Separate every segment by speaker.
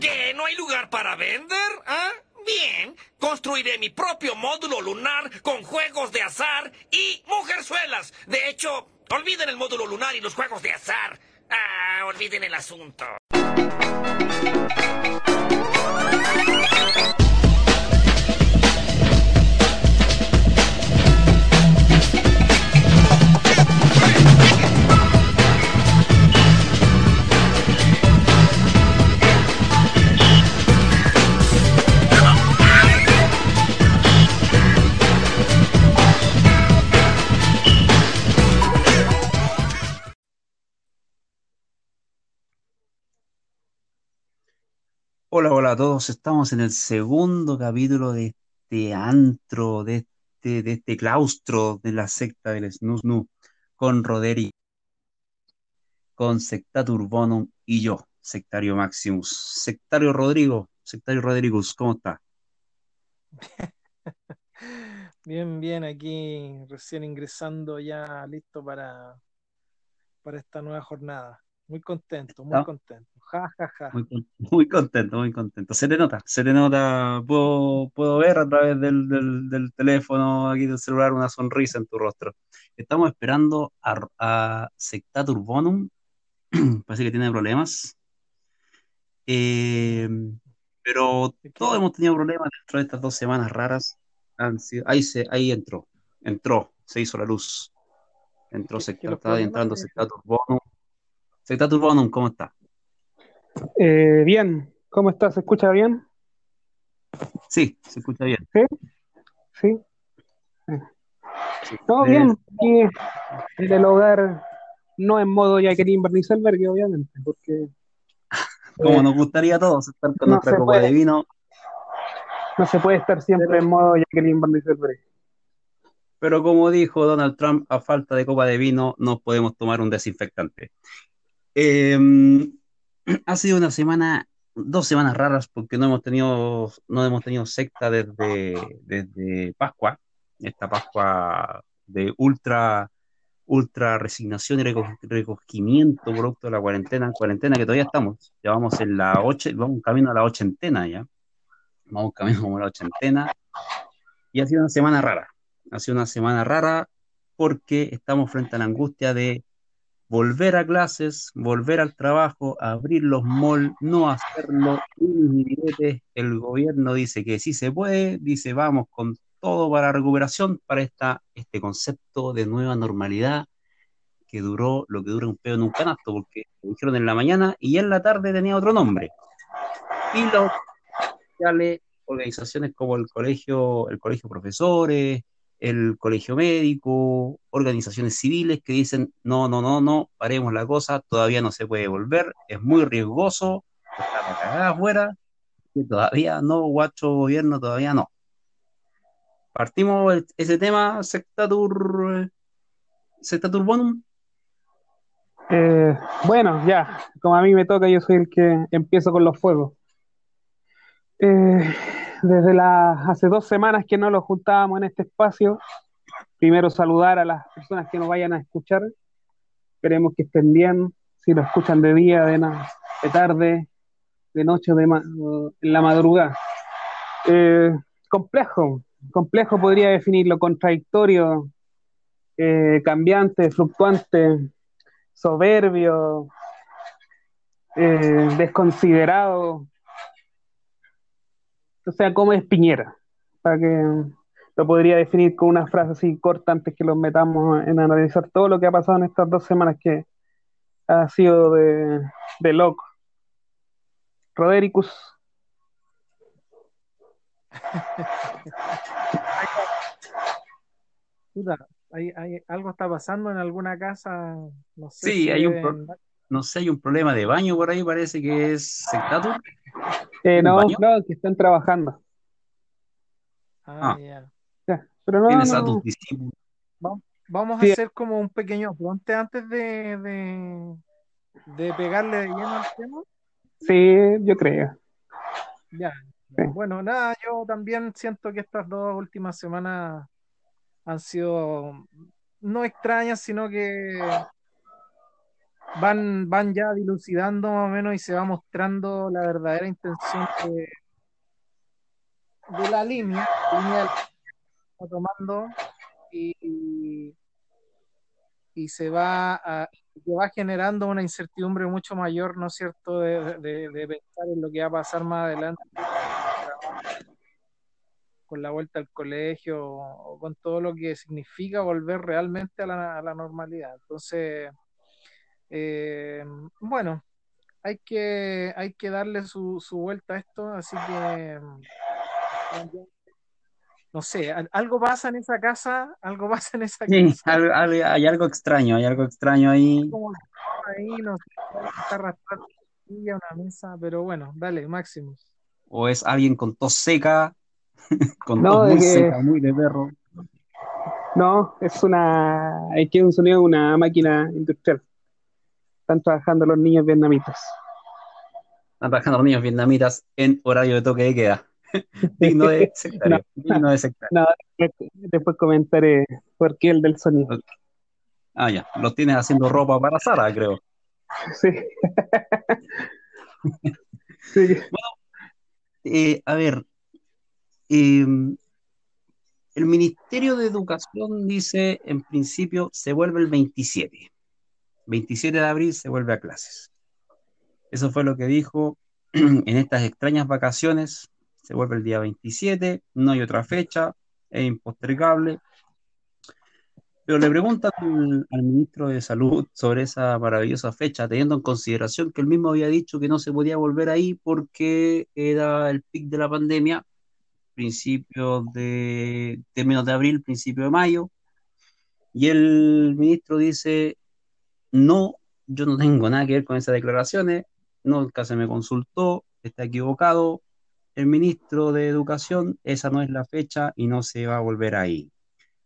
Speaker 1: ¿Qué? ¿No hay lugar para vender? ¿Ah? Bien, construiré mi propio módulo lunar con juegos de azar y mujerzuelas. De hecho, olviden el módulo lunar y los juegos de azar. Ah, olviden el asunto.
Speaker 2: Hola, hola a todos. Estamos en el segundo capítulo de este antro, de este, de este claustro de la secta del Snusnu, con Roderi, con Sectatur Bonum y yo, Sectario Maximus. Sectario Rodrigo, Sectario Rodriguez, ¿cómo está?
Speaker 3: Bien, bien, aquí recién ingresando ya listo para, para esta nueva jornada. Muy contento, muy contento. Ja, ja, ja.
Speaker 2: Muy, muy contento, muy contento. Se te nota, se te nota. Puedo, puedo ver a través del, del, del teléfono, aquí del celular, una sonrisa en tu rostro. Estamos esperando a, a Sectatur Bonum. Parece que tiene problemas. Eh, pero todos hemos tenido problemas dentro de estas dos semanas raras. Han sido- ahí, se, ahí entró, entró, se hizo la luz. Entró
Speaker 3: ¿Qué-
Speaker 2: Secta-
Speaker 3: qué los
Speaker 2: está
Speaker 3: problemas
Speaker 2: entrando
Speaker 3: de-
Speaker 2: Sectatur Bonum. Sectatur Bonum, ¿cómo está?
Speaker 4: Eh, bien, ¿cómo estás? ¿Se escucha bien?
Speaker 2: Sí, se escucha bien.
Speaker 4: Sí.
Speaker 2: Sí.
Speaker 4: No,
Speaker 2: Eh,
Speaker 4: bien, aquí en el hogar, no en modo Jacqueline Bernicelberg, obviamente, porque
Speaker 2: Como
Speaker 4: eh,
Speaker 2: nos gustaría a todos estar con
Speaker 4: no
Speaker 2: nuestra copa
Speaker 4: puede.
Speaker 2: de vino,
Speaker 4: no se puede estar siempre en modo Jacqueline Bernicelberg.
Speaker 2: pero como dijo Donald Trump, a falta de copa de vino no podemos tomar un desinfectante. Eh, ha sido una semana, dos semanas raras porque no hemos tenido, no hemos tenido secta desde, desde Pascua, esta Pascua de ultra, ultra resignación y reco- recogimiento producto de la cuarentena, cuarentena que todavía estamos, ya vamos en la ocho, vamos camino a la ochentena ya, vamos camino como a la ochentena, y ha sido una semana rara, ha sido una semana rara porque estamos frente a la angustia de volver a clases, volver al trabajo, abrir los malls, no hacerlo. El gobierno dice que sí se puede, dice vamos con todo para recuperación, para esta, este concepto de nueva normalidad que duró lo que dura un pedo en un canasto, porque lo dijeron en la mañana y en la tarde tenía otro nombre. Y los organizaciones como el colegio, el colegio profesores, el colegio médico, organizaciones civiles que dicen, no, no, no, no, paremos la cosa, todavía no se puede volver, es muy riesgoso, está la cagada afuera, que todavía no, guacho gobierno, todavía no. Partimos ese tema, sectatur, sectatur bonum.
Speaker 4: Eh, bueno, ya, como a mí me toca, yo soy el que empiezo con los fuegos. Eh, desde las hace dos semanas que no nos juntábamos en este espacio, primero saludar a las personas que nos vayan a escuchar. Esperemos que estén bien, si lo escuchan de día, de, de tarde, de noche de ma- en la madrugada. Eh, complejo, complejo podría definirlo, contradictorio, eh, cambiante, fluctuante, soberbio, eh, desconsiderado. O sea, como es Piñera, para que lo podría definir con una frase así corta antes que los metamos en analizar todo lo que ha pasado en estas dos semanas que ha sido de, de loco. Rodericus,
Speaker 3: Puta, hay- hay- algo está pasando en alguna casa, no sé
Speaker 2: Sí,
Speaker 3: si
Speaker 2: hay un pro- no sé, hay un problema de baño por ahí, parece que es sectatur.
Speaker 4: Eh,
Speaker 2: ¿Un
Speaker 4: no,
Speaker 2: baño?
Speaker 4: no, que están trabajando.
Speaker 3: Ah,
Speaker 2: Ah.
Speaker 3: ya.
Speaker 4: Pero no,
Speaker 2: Tienes a
Speaker 4: no,
Speaker 2: tus discípulos.
Speaker 3: Vamos
Speaker 4: Sí.
Speaker 3: a hacer como un pequeño apunte antes de, de, de pegarle de lleno al tema.
Speaker 4: sí, yo creo.
Speaker 3: Ya.
Speaker 4: Sí.
Speaker 3: Bueno, nada, yo también siento que estas dos últimas semanas han sido no extrañas, sino que van, van ya dilucidando más o menos y se va mostrando la verdadera intención de, de la línea, línea tomando y, y se va a, que va generando una incertidumbre mucho mayor, ¿no es cierto?, de, de, de, pensar en lo que va a pasar más adelante con la vuelta al colegio o con todo lo que significa volver realmente a la, a la normalidad. Entonces, eh, bueno, hay que, hay que darle su, su vuelta a esto, así que no sé, algo pasa en esa casa, algo pasa en esa
Speaker 2: Sí,
Speaker 3: casa.
Speaker 2: hay algo extraño, hay algo extraño ahí.
Speaker 3: Como ahí, no sé, está arrastrando una mesa, pero bueno, dale, Maximus.
Speaker 2: O es alguien con tos seca, con
Speaker 4: No,
Speaker 2: tos muy
Speaker 4: que-
Speaker 2: seca, muy de perro.
Speaker 4: No, es una, es que es un sonido de una máquina industrial. Están trabajando los niños vietnamitas.
Speaker 2: Están trabajando los niños vietnamitas en horario de toque de queda. Digno de sectario. Digno de sectario.
Speaker 4: No, después, después comentaré por qué el del sonido.
Speaker 2: Ah, ya. Los tienes haciendo ropa para Sara, creo.
Speaker 4: Sí. Sí.
Speaker 2: Eh, a ver, eh, el Ministerio de Educación dice, en principio, se vuelve el 27. 27 de abril se vuelve a clases. Eso fue lo que dijo en estas extrañas vacaciones. Se vuelve el día 27, no hay otra fecha, es impostergable. Pero le preguntan al, ministro de Salud sobre esa maravillosa fecha, teniendo en consideración que él mismo había dicho que no se podía volver ahí porque era el pic de la pandemia, principios de términos de abril, principio de mayo. Y el ministro dice, no, yo no tengo nada que ver con esas declaraciones, nunca se me consultó, está equivocado. El ministro de Educación, esa no es la fecha y no se va a volver ahí.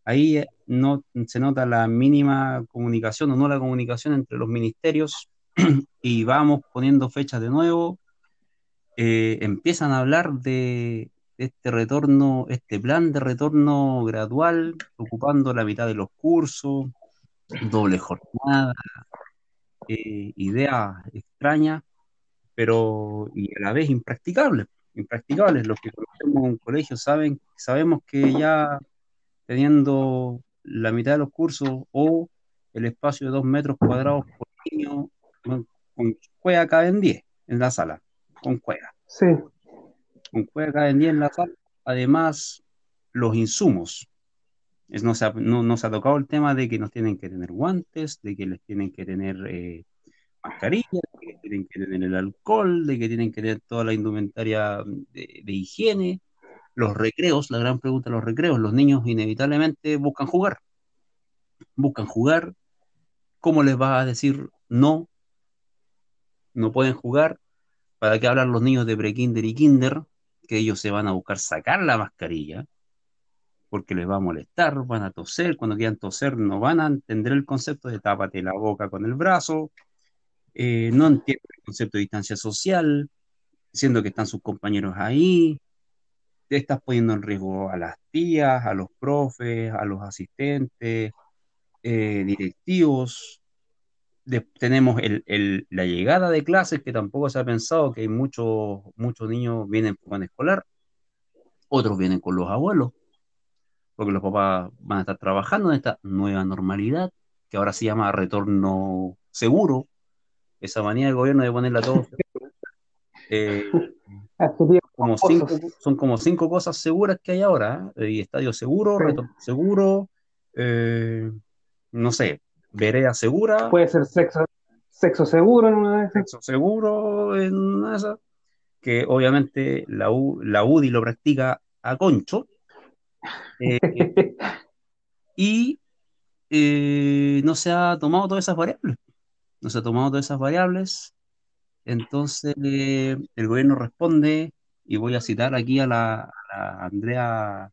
Speaker 2: Ahí eh, no se nota la mínima comunicación o no la comunicación entre los ministerios y vamos poniendo fechas de nuevo. Eh, empiezan a hablar de este retorno, este plan de retorno gradual, ocupando la mitad de los cursos, doble jornada, eh, ideas extrañas, pero y a la vez impracticables, impracticables. Los que conocemos un colegio saben, sabemos que ya teniendo la mitad de los cursos o el espacio de dos metros cuadrados por niño, con, con cueva caben 10 en la sala, con cueva.
Speaker 4: Sí.
Speaker 2: Con cueva caben 10 en la sala. Además, los insumos. Es, no, se ha, no, no, se ha, tocado el tema de que nos tienen que tener guantes, de que les tienen que tener eh, mascarillas, de que tienen que tener el alcohol, de que tienen que tener toda la indumentaria de, de higiene. Los recreos, la gran pregunta los recreos, los niños inevitablemente buscan jugar. Buscan jugar. ¿Cómo les va a decir no? No pueden jugar. ¿Para qué hablar los niños de prekinder y kinder? Que ellos se van a buscar sacar la mascarilla porque les va a molestar, van a toser, cuando quieran toser no van a entender el concepto de tápate la boca con el brazo, eh, no entienden el concepto de distancia social, siendo que están sus compañeros ahí, te estás poniendo en riesgo a las tías, a los profes, a los asistentes, eh, directivos. Tenemos la llegada de clases que tampoco se ha pensado que hay muchos muchos niños vienen con escolar, otros vienen con los abuelos, porque los papás van a estar trabajando en esta nueva normalidad, que ahora se llama retorno seguro, esa manía del gobierno de ponerla todo. Eh, como cinco, son como cinco cosas seguras que hay ahora, ¿eh? y estadio seguro, retorno seguro, eh, no sé, vereda segura,
Speaker 4: Puede ser sexo, sexo seguro en una de esas.
Speaker 2: sexo seguro en una de esas, que obviamente la, U- la UDI lo practica a concho, eh, y eh, no se ha tomado todas esas variables. No se ha tomado todas esas variables. Entonces, el gobierno responde, y voy a citar aquí a la, a la Andrea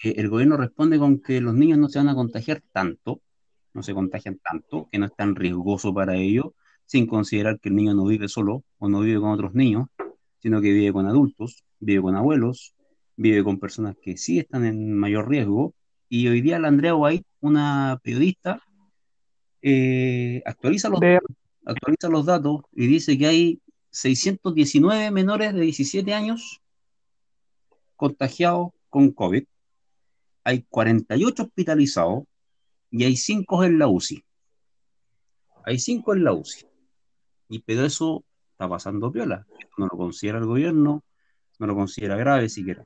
Speaker 2: que el gobierno responde con que los niños no se van a contagiar tanto, no se contagian tanto, que no es tan riesgoso para ellos, sin considerar que el niño no vive solo o no vive con otros niños, sino que vive con adultos, vive con abuelos, vive con personas que sí están en mayor riesgo. Y hoy día la Andrea White, una periodista, eh, actualiza, los,
Speaker 4: De-
Speaker 2: actualiza los datos y dice que hay 619 menores de 17 años contagiados con COVID, hay 48 hospitalizados y hay 5 en la UCI. Hay 5 en la UCI. Y pero eso está pasando piola. No lo considera el gobierno, no lo considera grave siquiera.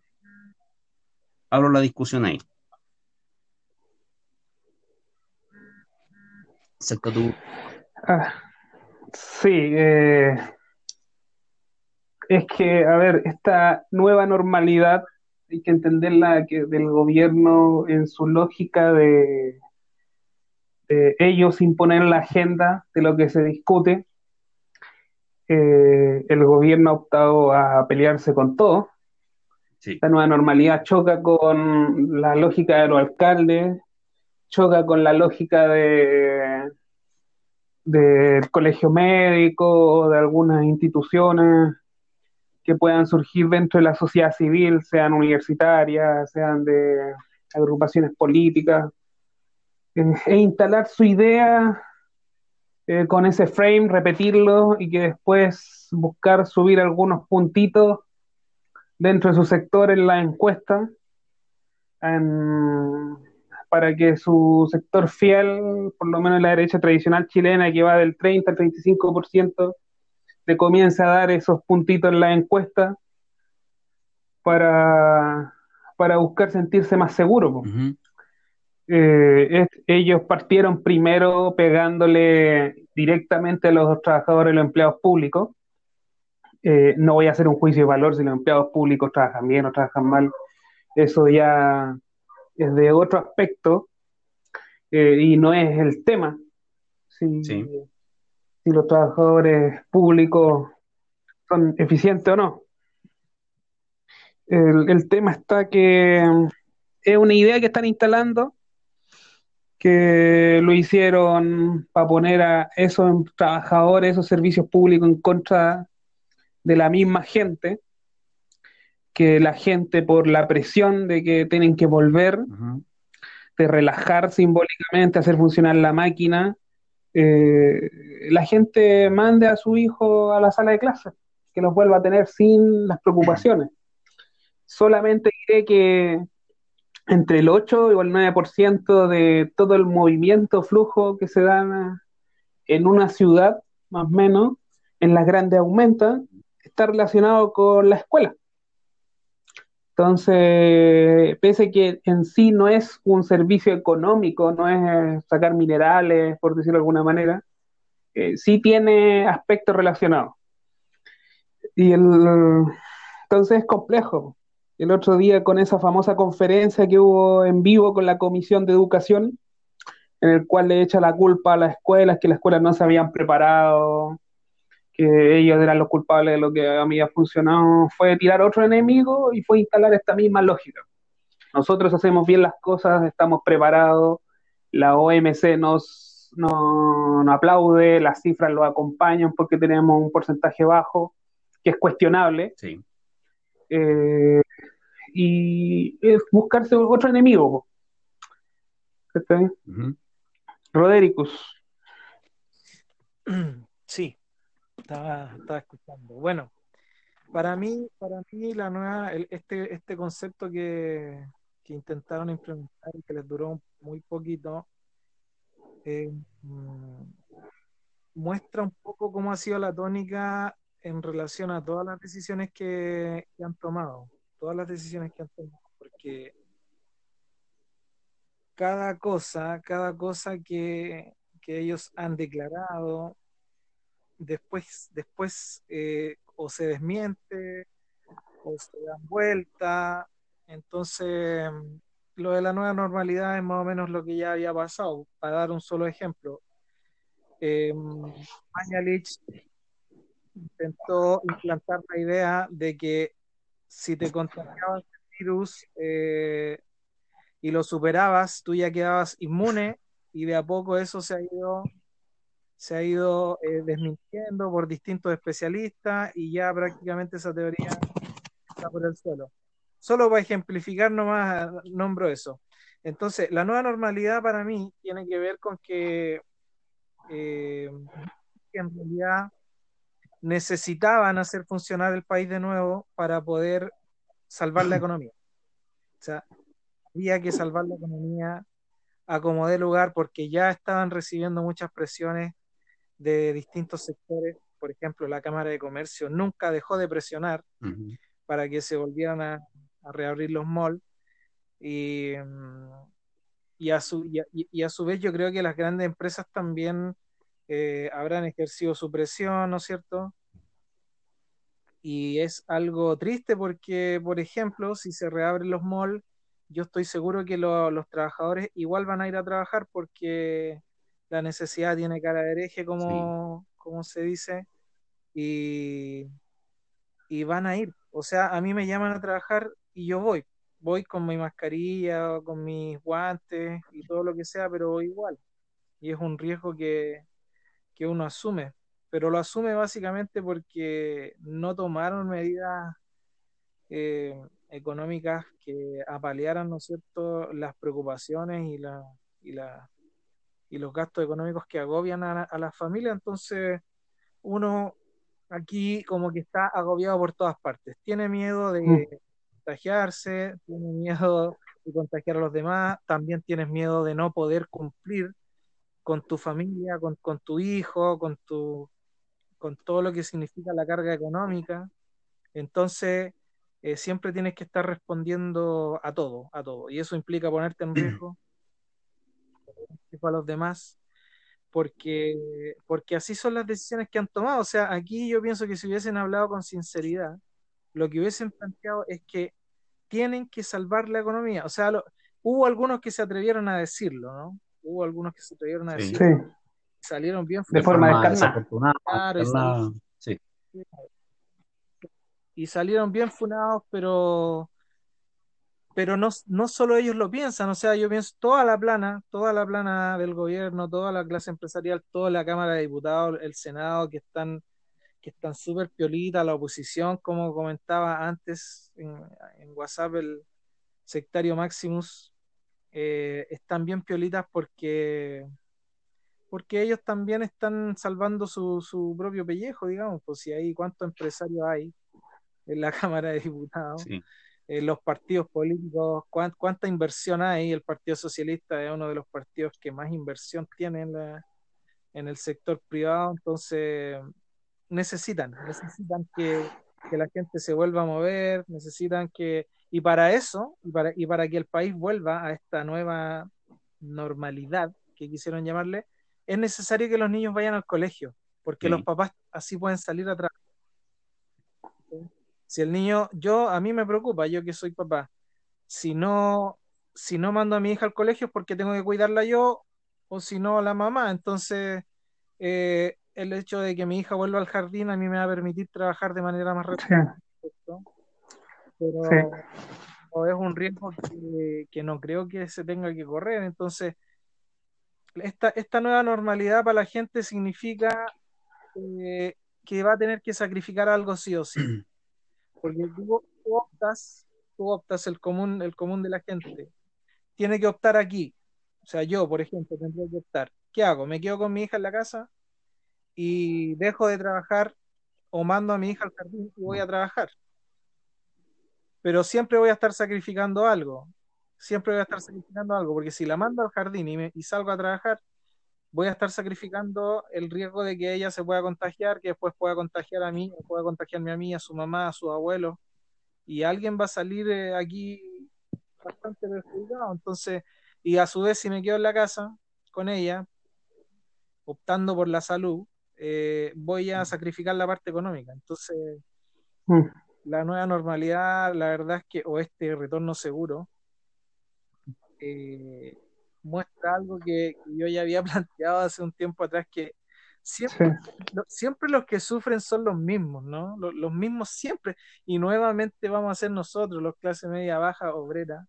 Speaker 2: Abro la discusión ahí. Tu
Speaker 4: Ah, sí, eh, es que, a ver, esta nueva normalidad hay que entenderla que del gobierno en su lógica de, de ellos imponer la agenda de lo que se discute. Eh, el gobierno ha optado a pelearse con todo.
Speaker 2: Sí.
Speaker 4: La nueva normalidad choca con la lógica de los alcaldes, choca con la lógica de del colegio médico de algunas instituciones que puedan surgir dentro de la sociedad civil, sean universitarias, sean de agrupaciones políticas, e instalar su idea eh, con ese frame, repetirlo y que después buscar subir algunos puntitos dentro de su sector en la encuesta en- para que su sector fiel, por lo menos la derecha tradicional chilena, que va del 30 al 35%, le comience a dar esos puntitos en la encuesta para, para buscar sentirse más seguro. Eh, es- ellos partieron primero pegándole directamente a los trabajadores y los empleados públicos. Eh, no voy a hacer un juicio de valor si los empleados públicos trabajan bien o trabajan mal. Eso ya es de otro aspecto eh, y no es el tema. Si,
Speaker 2: Sí.
Speaker 4: si los trabajadores públicos son eficientes o no. El, el tema está que mm, es una idea que están instalando, que lo hicieron para poner a esos trabajadores, esos servicios públicos en contra de la misma gente, que la gente por la presión de que tienen que volver, de relajar simbólicamente, hacer funcionar la máquina, eh, la gente mande a su hijo a la sala de clases, que los vuelva a tener sin las preocupaciones. Solamente diré que entre el 8 y el 9% de todo el movimiento, flujo que se da en una ciudad, más o menos, en las grandes aumenta, está relacionado con la escuela. Entonces, pese que en sí no es un servicio económico, no es eh, sacar minerales, por decirlo de alguna manera, eh, sí tiene aspectos relacionados. Y el, entonces es complejo. El otro día con esa famosa conferencia que hubo en vivo con la Comisión de Educación, en el cual le echa la culpa a las escuelas, que las escuelas no se habían preparado, que ellos eran los culpables de lo que había funcionado, fue tirar otro enemigo y fue instalar esta misma lógica. Nosotros hacemos bien las cosas, estamos preparados, la OMC nos, no, nos aplaude, las cifras lo acompañan porque tenemos un porcentaje bajo, que es cuestionable,
Speaker 2: Sí.
Speaker 4: eh, y es buscarse otro enemigo. ¿Cachai?
Speaker 2: Ujú.
Speaker 4: Rodericus.
Speaker 3: Sí, estaba, escuchando. Bueno, para mí, para mí la nueva, el- este, este concepto que, que intentaron implementar y que les duró muy poquito, eh, mm, muestra un poco cómo ha sido la tónica en relación a todas las decisiones que, que han tomado, todas las decisiones que han tomado, porque cada cosa, cada cosa que, que ellos han declarado, después, después eh, o se desmiente o se dan vuelta. Entonces, lo de la nueva normalidad es más o menos lo que ya había pasado. Para dar un solo ejemplo, eh, Mañalich intentó implantar la idea de que si te contagiabas el virus eh, y lo superabas, tú ya quedabas inmune y de a poco eso se ha ido se ha ido eh, desmintiendo por distintos especialistas y ya prácticamente esa teoría está por el suelo. Solo para ejemplificar nomás nombro eso. Entonces, la nueva normalidad para mí tiene que ver con que eh, en realidad necesitaban hacer funcionar el país de nuevo para poder salvar la economía. O sea, había que salvar la economía a como de lugar porque ya estaban recibiendo muchas presiones de distintos sectores. Por ejemplo, la Cámara de Comercio nunca dejó de presionar para que se volvieran a, reabrir los malls. Y, mm, y, a su, y, a, su vez yo creo que las grandes empresas también eh, habrán ejercido su presión, ¿no es cierto? Y es algo triste porque, por ejemplo, si se reabren los malls, yo estoy seguro que los trabajadores igual van a ir a trabajar porque la necesidad tiene cara de hereje, como, como se dice, y, y van a ir. O sea, a mí me llaman a trabajar y yo voy. Voy con mi mascarilla, con mis guantes y todo lo que sea, pero voy igual. Y es un riesgo que, que uno asume. Pero lo asume básicamente porque no tomaron medidas eh, económicas que apalearan, ¿no es cierto?, las preocupaciones y, la, y, la, y los gastos económicos que agobian a, a las familias. Entonces, uno aquí como que está agobiado por todas partes. Tiene miedo de mm. contagiarse, tiene miedo de contagiar a los demás, también tienes miedo de no poder cumplir con tu familia, con, con tu hijo, con, tu, con todo lo que significa la carga económica. Entonces, eh, siempre tienes que estar respondiendo a todo, a todo. Y eso implica ponerte en riesgo a los demás, porque, porque así son las decisiones que han tomado. O sea, aquí yo pienso que si hubiesen hablado con sinceridad, lo que hubiesen planteado es que tienen que salvar la economía. O sea, hubo algunos que se atrevieron a decirlo, ¿no? Hubo algunos que se atrevieron a decirlo. Salieron bien.
Speaker 4: De forma descarnada.
Speaker 3: sí y salieron bien funados, pero pero no, no solo ellos lo piensan, o sea, yo pienso toda la plana, toda la plana del gobierno, toda la clase empresarial, toda la Cámara de Diputados, el Senado, que están que están súper piolitas, la oposición, como comentaba antes en, WhatsApp el sectario Maximus, eh, están bien piolitas porque porque ellos también están salvando su, su propio pellejo, digamos, pues si hay cuántos empresarios hay en la Cámara de Diputados, los partidos políticos, cuánta inversión hay. El Partido Socialista es uno de los partidos que más inversión tiene en, en el sector privado, entonces necesitan, necesitan que, que, la gente se vuelva a mover, necesitan que, y para eso, y para, y para que el país vuelva a esta nueva normalidad que quisieron llamarle, es necesario que los niños vayan al colegio, porque los papás así pueden salir a trabajar si el niño, yo, a mí me preocupa, yo que soy papá, si no, si no mando a mi hija al colegio es porque tengo que cuidarla yo o si no la mamá. Entonces, eh, el hecho de que mi hija vuelva al jardín a mí me va a permitir trabajar de manera más rápida. Pero es un riesgo que, no creo que se tenga que correr. Entonces, esta, esta nueva normalidad para la gente significa eh, que va a tener que sacrificar algo sí o sí. Porque tú, optas, tú optas el común, el común de la gente. Tiene que optar aquí. O sea, yo, por ejemplo, tendría que optar. ¿Qué hago? ¿Me quedo con mi hija en la casa y dejo de trabajar o mando a mi hija al jardín y voy a trabajar? Pero siempre voy a estar sacrificando algo. Siempre voy a estar sacrificando algo, porque si la mando al jardín y, y salgo a trabajar, voy a estar sacrificando el riesgo de que ella se pueda contagiar, que después pueda contagiar a mí, pueda contagiarme a mí, a su mamá, a su abuelo, y alguien va a salir eh, aquí bastante perjudicado. Entonces, y a su vez, si me quedo en la casa con ella, optando por la salud, eh, voy a sacrificar la parte económica. Entonces, mm. la nueva normalidad, la verdad es que, o este retorno seguro, eh, muestra algo que, yo ya había planteado hace un tiempo atrás, que siempre, siempre los que sufren son los mismos, ¿no? Los, mismos siempre. Y nuevamente vamos a ser nosotros, los clase media, baja, obrera,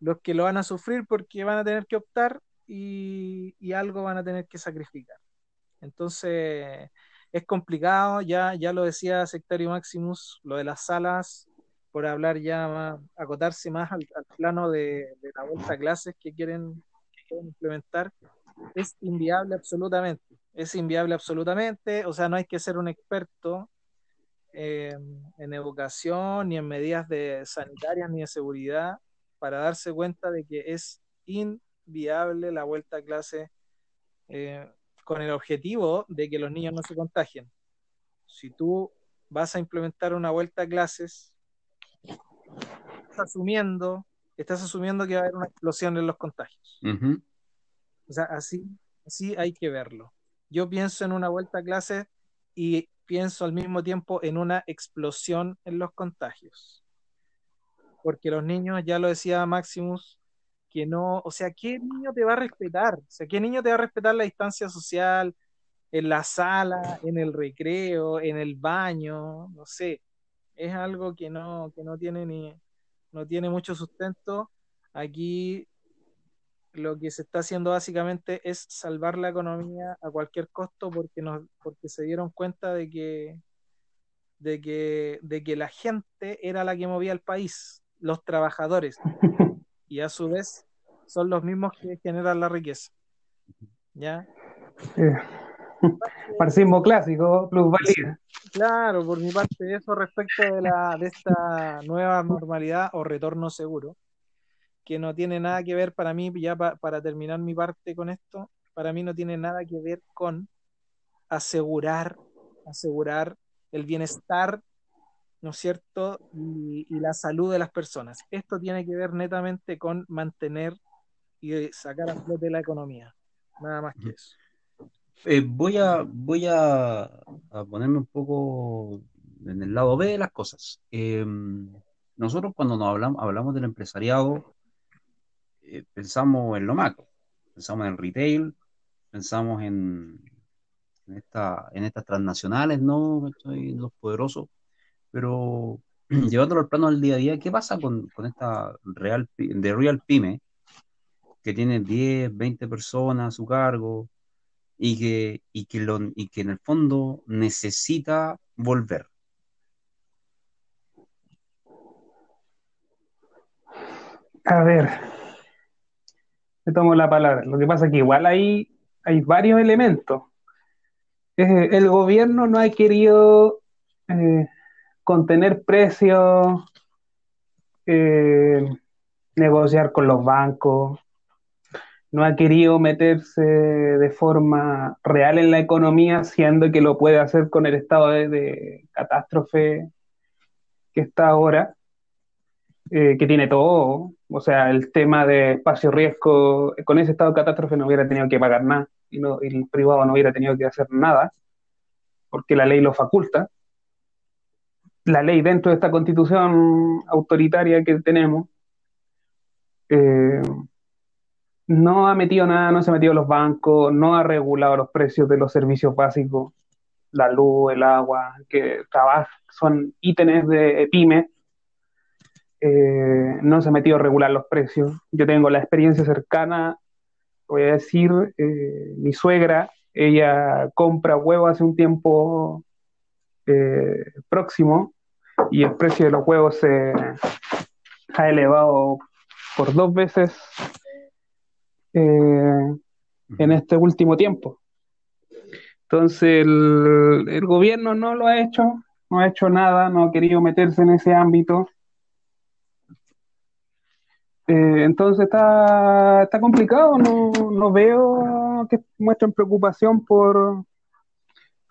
Speaker 3: los que lo van a sufrir porque van a tener que optar y, y algo van a tener que sacrificar. Entonces, es complicado, ya, ya lo decía Sectario Maximus, lo de las salas por hablar ya más, acotarse más al, plano de, la vuelta a clases que quieren, implementar, es inviable absolutamente. Es inviable absolutamente, o sea, no hay que ser un experto eh, en educación ni en medidas de sanitarias ni de seguridad para darse cuenta de que es inviable la vuelta a clase eh, con el objetivo de que los niños no se contagien. Si tú vas a implementar una vuelta a clases, asumiendo, estás asumiendo que va a haber una explosión en los contagios. O sea, así, así hay que verlo. Yo pienso en una vuelta a clases y pienso al mismo tiempo en una explosión en los contagios. Porque los niños, ya lo decía Maximus, que no, o sea, ¿qué niño te va a respetar? O sea, ¿qué niño te va a respetar la distancia social en la sala, en el recreo, en el baño? No sé, es algo que no, que no tiene ni, no tiene mucho sustento. Aquí lo que se está haciendo básicamente es salvar la economía a cualquier costo porque nos, porque se dieron cuenta de que, de que, de que la gente era la que movía el país, los trabajadores, y a su vez son los mismos que generan la riqueza. ¿Ya?
Speaker 4: Marxismo clásico, plusvalía.
Speaker 3: Claro, por mi parte, eso respecto de, la, de esta nueva normalidad o retorno seguro que no tiene nada que ver para mí, ya para terminar mi parte con esto, para mí no tiene nada que ver con asegurar, asegurar el bienestar, ¿no es cierto? Y, la salud de las personas. Esto tiene que ver netamente con mantener y sacar a flote la economía. Nada más que eso.
Speaker 2: Eh, voy a, voy a, ponerme un poco en el lado B de las cosas. Em, nosotros cuando nos hablamos, hablamos del empresariado, eh, pensamos en lo macro, pensamos en el retail, pensamos en, esta, en estas transnacionales, ¿no? En los poderosos, pero llevándolo al plano del día a día, ¿qué pasa con, con esta real, de Real Pyme que tiene 10, 20 personas a su cargo y que, y que, lo, y que en el fondo necesita volver?
Speaker 4: A ver, te tomo la palabra. Lo que pasa es que igual hay, hay varios elementos. el gobierno no ha querido eh, contener precios, eh, negociar con los bancos, no ha querido meterse de forma real en la economía, siendo que lo puede hacer con el estado de, catástrofe que está ahora, eh, que tiene todo, o sea, el tema de espacio riesgo, con ese estado de catástrofe no hubiera tenido que pagar nada y, no, el privado no hubiera tenido que hacer nada, porque la ley lo faculta. La ley dentro de esta constitución autoritaria que tenemos eh, no ha metido nada, no se ha metido los bancos, no ha regulado los precios de los servicios básicos, la luz, el agua, que son ítems de pyme eh, no se ha metido a regular los precios. Yo tengo la experiencia cercana, voy a decir, eh, mi suegra, ella compra huevos hace un tiempo eh, próximo y el precio de los huevos se ha elevado por dos veces en este último tiempo. Entonces el, el, gobierno no lo ha hecho, no ha hecho nada, no ha querido meterse en ese ámbito. Eh, entonces está, está complicado, no, no, veo que muestren preocupación por,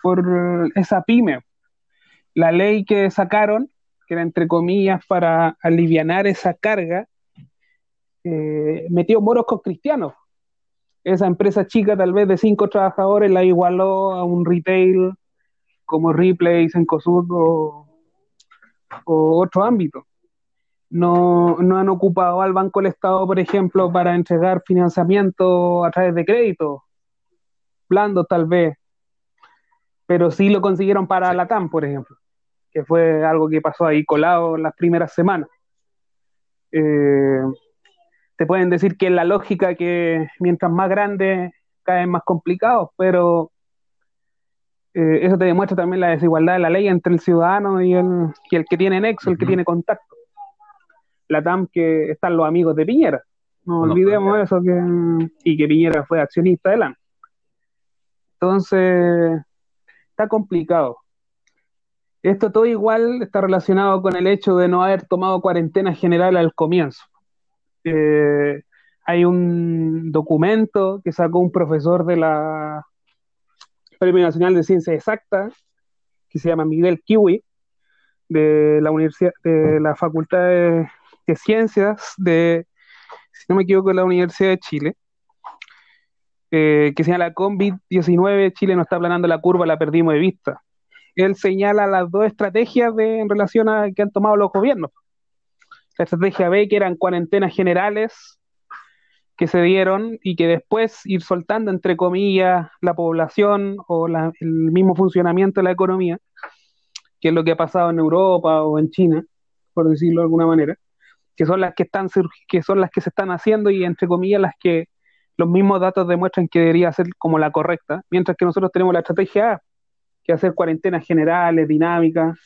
Speaker 4: por esa pyme. La ley que sacaron, que era entre comillas para aliviar esa carga, eh, metió moros con cristianos. Esa empresa chica, tal vez de cinco trabajadores, la igualó a un retail como Ripley, Sencosud o, o otro ámbito no, no han ocupado al Banco del Estado, por ejemplo, para entregar financiamiento a través de crédito, blando tal vez, pero sí lo consiguieron para la TAM, por ejemplo, que fue algo que pasó ahí colado las primeras semanas. Eh, te pueden decir que es la lógica que mientras más grande caen más complicados, pero eh, eso te demuestra también la desigualdad de la ley entre el ciudadano y el, y el que tiene nexo, el que tiene contacto la TAM que están los amigos de Piñera. No olvidemos eso que, y que Piñera fue accionista de la. Entonces, está complicado. Esto todo igual está relacionado con el hecho de no haber tomado cuarentena general al comienzo. Eh, hay un documento que sacó un profesor de la Premio Nacional de Ciencia Exacta, que se llama Miguel Kiwi, de la Universidad, de la Facultad de, Ciencias de, si no me equivoco, la Universidad de Chile, eh, que se llama la COVID-19, Chile no está planando la curva, la perdimos de vista. Él señala las dos estrategias de, en relación a que han tomado los gobiernos. La estrategia B, que eran cuarentenas generales, que se dieron y que después ir soltando, entre comillas, la población o el mismo funcionamiento de la economía, que es lo que ha pasado en Europa o en China, por decirlo de alguna manera, que son las que están que son las que se están haciendo y entre comillas las que los mismos datos demuestran que debería ser como la correcta, mientras que nosotros tenemos la estrategia A, que hacer cuarentenas generales, dinámicas,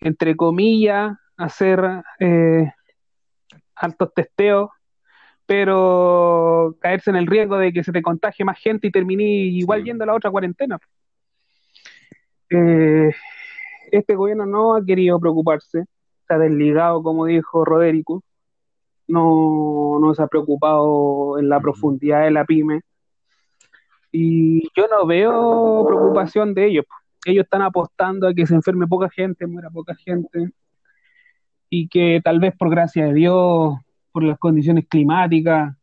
Speaker 4: entre comillas, hacer eh, altos testeos pero caerse en el riesgo de que se te contagie más gente y termine igual yendo a la otra cuarentena. Eh, este gobierno no ha querido preocuparse, está desligado, como dijo Roderico, no, no se ha preocupado en la profundidad de la pyme. Y yo no veo preocupación de ellos. Ellos están apostando a que se enferme poca gente, muera poca gente, y que tal vez por gracia de Dios por las condiciones climáticas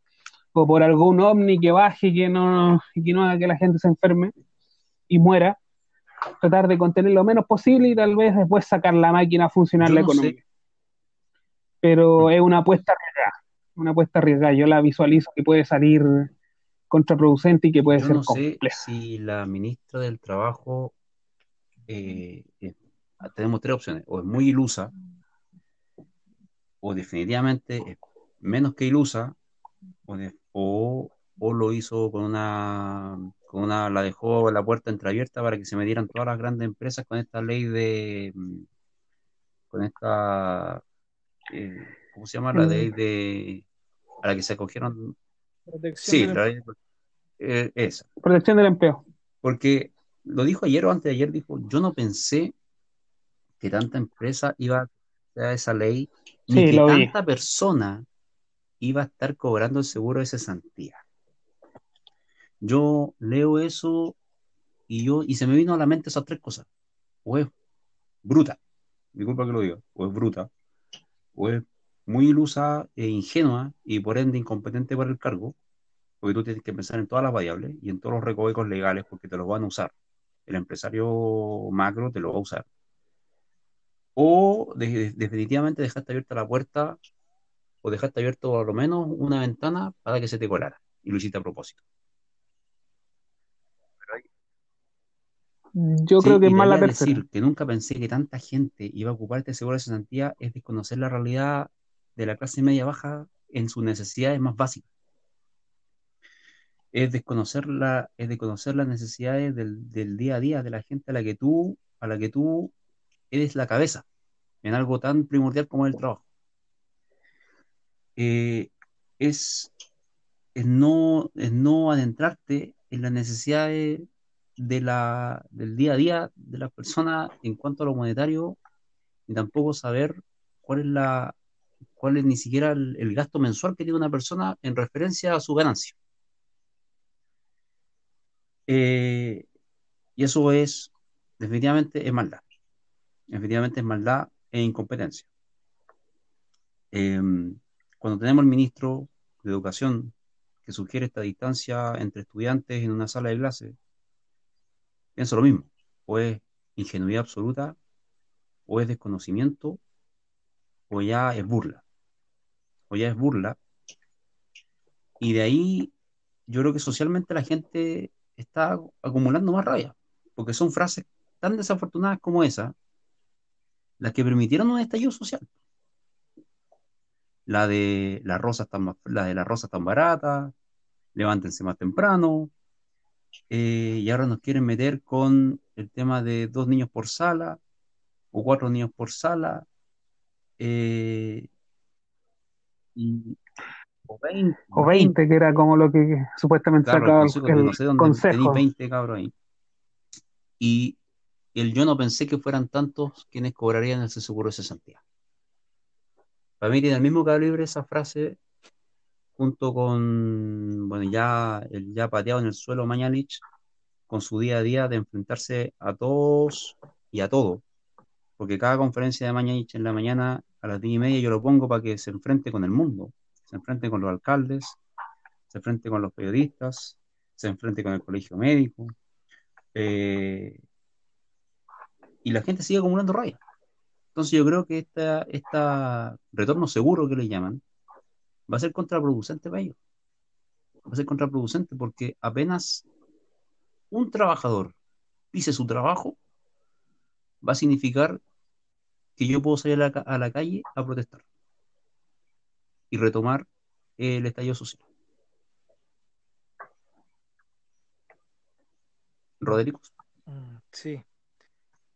Speaker 4: o por algún ovni que baje que no, que no haga que la gente se enferme y muera, tratar de contener lo menos posible y tal vez después sacar la máquina a funcionar la economía. Pero es una apuesta arriesgada, una apuesta arriesgada. Yo la visualizo que puede salir contraproducente y que puede ser
Speaker 2: no sé si la ministra del Trabajo eh, tenemos tres opciones, o es muy ilusa, o definitivamente es menos que ilusa, o, o, lo hizo con una, con una, la dejó la puerta entreabierta para que se metieran todas las grandes empresas con esta ley de, con esta, eh, ¿cómo se llama? La ley mm. de, a la que se acogieron. sí, la ley, eh, esa.
Speaker 4: Protección del empleo.
Speaker 2: Porque lo dijo ayer o antes de ayer, dijo, yo no pensé que tanta empresa iba a esa ley, ni que tanta persona iba a estar cobrando el seguro de cesantía. Yo leo eso y yo y se me vino a la mente esas tres cosas. O es bruta, disculpa que lo diga, o es bruta, o es muy ilusa e ingenua y por ende incompetente para el cargo, porque tú tienes que pensar en todas las variables y en todos los recovecos legales porque te los van a usar. El empresario macro te lo va a usar. O definitivamente dejaste abierta la puerta o dejaste abierto por lo menos una ventana para que se te colara y lo hiciste a propósito.
Speaker 4: Yo creo que es más la decir
Speaker 2: que nunca pensé que tanta gente iba a ocupar este seguro de cesantía es desconocer la realidad de la clase media baja en sus necesidades más básicas. Es desconocer, la, es desconocer las necesidades del, del, día a día de la gente a la que tú, a la que tú eres la cabeza en algo tan primordial como el trabajo. Eh, es, no, no adentrarte en las necesidades del día a día de la persona en cuanto a lo monetario, ni tampoco saber cuál es la cuál es ni siquiera el, gasto mensual que tiene una persona en referencia a su ganancia. Eh, y eso es, definitivamente, es maldad. Definitivamente es maldad e incompetencia. Em, cuando tenemos el ministro de Educación que sugiere esta distancia entre estudiantes en una sala de clase, pienso lo mismo, o es ingenuidad absoluta, o es desconocimiento, o ya es burla, o ya es burla. Y de ahí yo creo que socialmente la gente está acumulando más rabia, porque son frases tan desafortunadas como esa las que permitieron un estallido social la de las rosas tan, la de las rosas tan baratas, levántense más temprano, eh, y ahora nos quieren meter con el tema de dos niños por sala o cuatro niños por sala. Eh, y,
Speaker 4: o 20, o 20, que era como lo que supuestamente sacaba el, el,
Speaker 2: no sé dónde
Speaker 4: consejo.
Speaker 2: 20 cabros ahí. Y el yo no pensé que fueran tantos quienes cobrarían ese seguro de cesantía. Para mí tiene el mismo calibre esa frase junto con, bueno, ya el ya pateado en el suelo Mañalich, con su día a día de enfrentarse a todos y a todo. Porque cada conferencia de Mañalich en la mañana a las diez y media yo lo pongo para que se enfrente con el mundo, se enfrente con los alcaldes, se enfrente con los periodistas, se enfrente con el colegio médico. Eh, y la gente sigue acumulando raya. Entonces yo creo que esta, esta retorno seguro que le llaman va a ser contraproducente para ellos. Va a ser contraproducente porque apenas un trabajador pise su trabajo, va a significar que yo puedo salir a la, a la calle a protestar y retomar el estallido social. Rodrigo.
Speaker 3: Mm, Sí,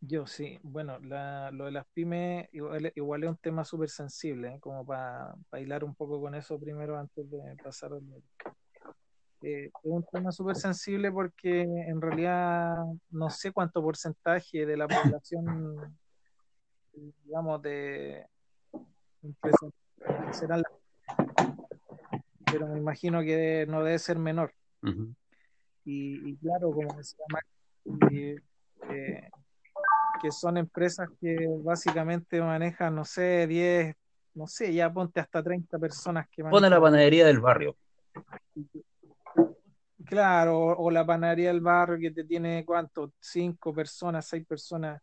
Speaker 3: yo sí. Bueno, la- lo de las pymes igual, igual es un tema súper sensible, ¿eh? como para bailar un poco con eso primero antes de pasar al... Eh, es un tema súper sensible porque en realidad no sé cuánto porcentaje de la población, digamos, de empresas serán las pero me imagino que no debe ser menor. Y, y claro, como decía Max, y, eh, que son empresas que básicamente manejan, no sé, 10, no sé, ya ponte hasta 30 personas que
Speaker 2: Pone la
Speaker 3: manejan.
Speaker 2: panadería del barrio.
Speaker 3: Claro, o, o la panadería del barrio que te tiene, ¿cuánto? Cinco personas, seis personas,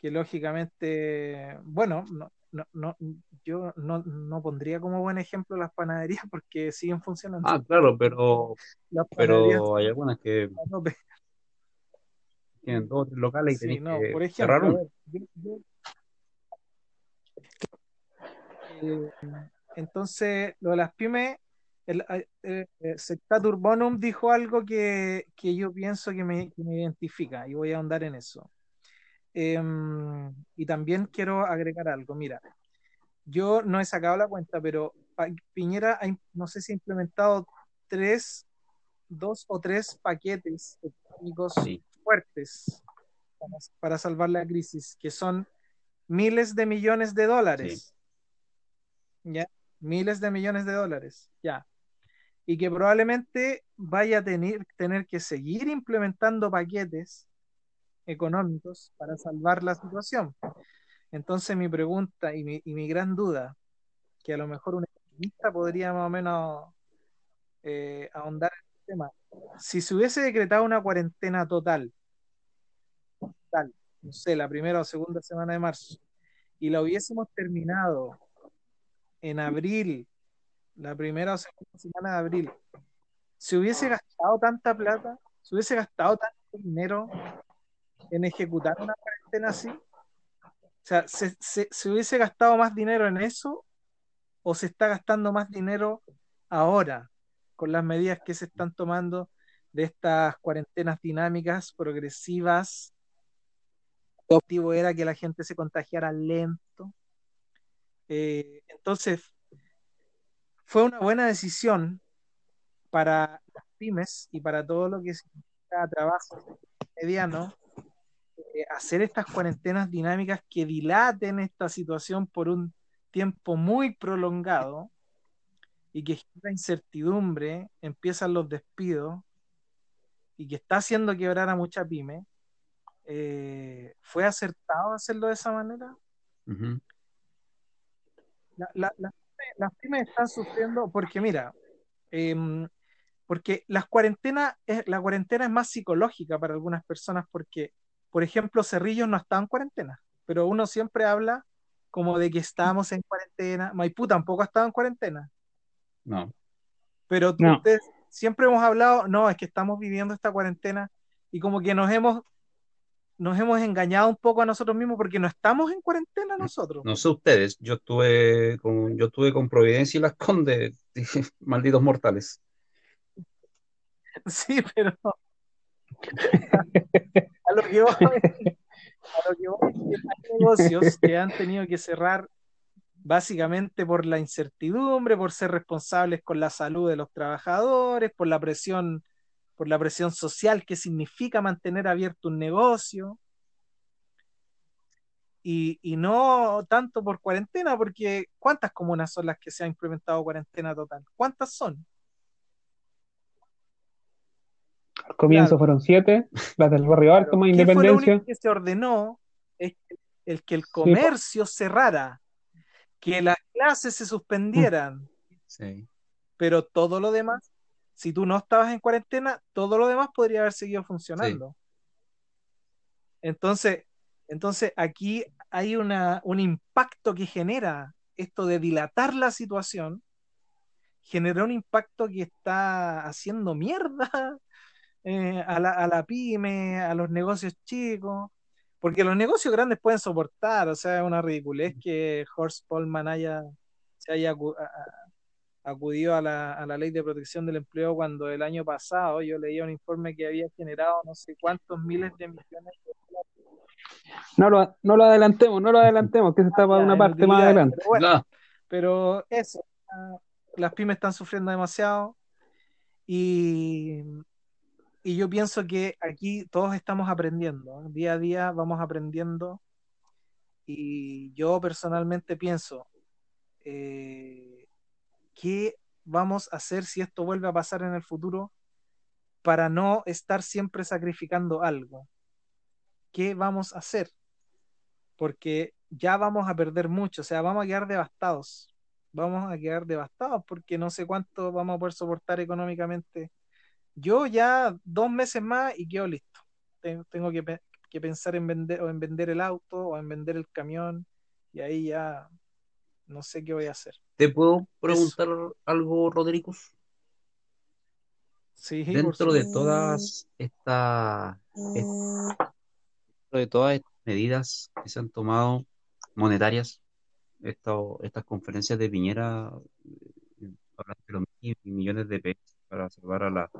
Speaker 3: que lógicamente, bueno, no, no, no, yo no, no pondría como buen ejemplo las panaderías porque siguen funcionando.
Speaker 2: Ah, claro, pero, pero hay algunas que. Tienen dos locales y
Speaker 3: Sí,
Speaker 2: tenéis
Speaker 3: no,
Speaker 2: que
Speaker 3: por
Speaker 2: cerrar
Speaker 3: ejemplo, a
Speaker 2: uno.
Speaker 3: ver, yo- yo- eh, entonces, lo de las pymes, el, eh, eh, Sectatur Bonum dijo algo que, que yo pienso que me, que me identifica y voy a ahondar en eso. Em, y también quiero agregar algo. Mira, yo no he sacado la cuenta, pero Pa- Piñera, no sé si ha implementado tres, dos o tres paquetes económicos
Speaker 2: Sí.
Speaker 3: Fuertes para, para salvar la crisis, que son miles de millones de dólares. ¿Ya? Miles de millones de dólares. Ya. Y que probablemente vaya a tener, tener que seguir implementando paquetes económicos para salvar la situación. Entonces mi pregunta y mi, y mi gran duda, que a lo mejor un economista podría más o menos eh, ahondar si se hubiese decretado una cuarentena total, no sé, la primera o segunda semana de marzo, y la hubiésemos terminado en abril, la primera o segunda semana de abril, se hubiese gastado tanta plata, se hubiese gastado tanto dinero en ejecutar una cuarentena así. O sea, ¿se, se, se hubiese gastado más dinero en eso o se está gastando más dinero ahora con las medidas que se están tomando de estas cuarentenas dinámicas, progresivas? El objetivo era que la gente se contagiara lento. Eh, entonces, fue una buena decisión para las pymes y para todo lo que significa trabajo mediano eh, hacer estas cuarentenas dinámicas que dilaten esta situación por un tiempo muy prolongado y que genera incertidumbre, empiezan los despidos y que está haciendo quebrar a mucha pyme. Eh, ¿Fue acertado hacerlo de esa manera?
Speaker 2: Ujú.
Speaker 3: La- la- la- las pymes están sufriendo porque, mira, em, porque las cuarentenas, la cuarentena es más psicológica para algunas personas porque, por ejemplo, Cerrillos no está en cuarentena, pero uno siempre habla como de que estamos en cuarentena. Maipú tampoco ha estado en cuarentena,
Speaker 2: No.
Speaker 3: pero
Speaker 4: No.
Speaker 3: ustedes siempre hemos hablado, no, es que estamos viviendo esta cuarentena y como que nos hemos, nos hemos engañado un poco a nosotros mismos porque no estamos en cuarentena nosotros.
Speaker 2: No sé ustedes, yo estuve con, yo estuve con Providencia y Las Condes, malditos mortales.
Speaker 3: Sí, pero a lo que voy, a lo que voy es que hay negocios que han tenido que cerrar básicamente por la incertidumbre, por ser responsables con la salud de los trabajadores, por la presión, por la presión social que significa mantener abierto un negocio. Y, y no tanto por cuarentena, porque ¿cuántas comunas son las que se ha implementado cuarentena total? ¿Cuántas son?
Speaker 4: Al comienzo
Speaker 3: Claro.
Speaker 4: fueron siete, las del barrio. Alto más
Speaker 3: ¿Qué fue lo
Speaker 4: Independencia.
Speaker 3: único que se ordenó? Es el que el
Speaker 4: Sí,
Speaker 3: comercio cerrara, que las clases se suspendieran,
Speaker 2: Sí.
Speaker 3: pero todo lo demás, si tú no estabas en cuarentena, todo lo demás podría haber seguido funcionando. Entonces, entonces aquí hay una, un impacto que genera esto de dilatar la situación, genera un impacto que está haciendo mierda eh, a la, a la pyme, a los negocios chicos, porque los negocios grandes pueden soportar, o sea, es una ridiculez que Horst Polman haya, se haya acu- a- a- acudido a la, a la ley de protección del empleo cuando el año pasado yo leía un informe que había generado no sé cuántos miles de millones de dólares
Speaker 4: No lo, no lo adelantemos, no lo adelantemos, que se está para una parte más adelante.
Speaker 3: Pero bueno, pero eso, ah, las pymes están sufriendo demasiado y, y yo pienso que aquí todos estamos aprendiendo, ¿eh? día a día vamos aprendiendo y yo personalmente pienso, eh, ¿qué vamos a hacer si esto vuelve a pasar en el futuro para no estar siempre sacrificando algo? ¿Qué vamos a hacer? Porque ya vamos a perder mucho, o sea, vamos a quedar devastados, vamos a quedar devastados porque no sé cuánto vamos a poder soportar económicamente. Yo ya dos meses más y quedo listo. Tengo, que, pe- que pensar en vender o en vender el auto o en vender el camión y ahí ya no sé qué voy a hacer.
Speaker 2: ¿Te puedo preguntar algo, Rodrigo?
Speaker 3: Sí,
Speaker 2: Dentro de todas estas dentro de todas estas medidas que se han tomado monetarias, estas conferencias de Piñera eh, hablan de los mil millones de pesos para salvar a la,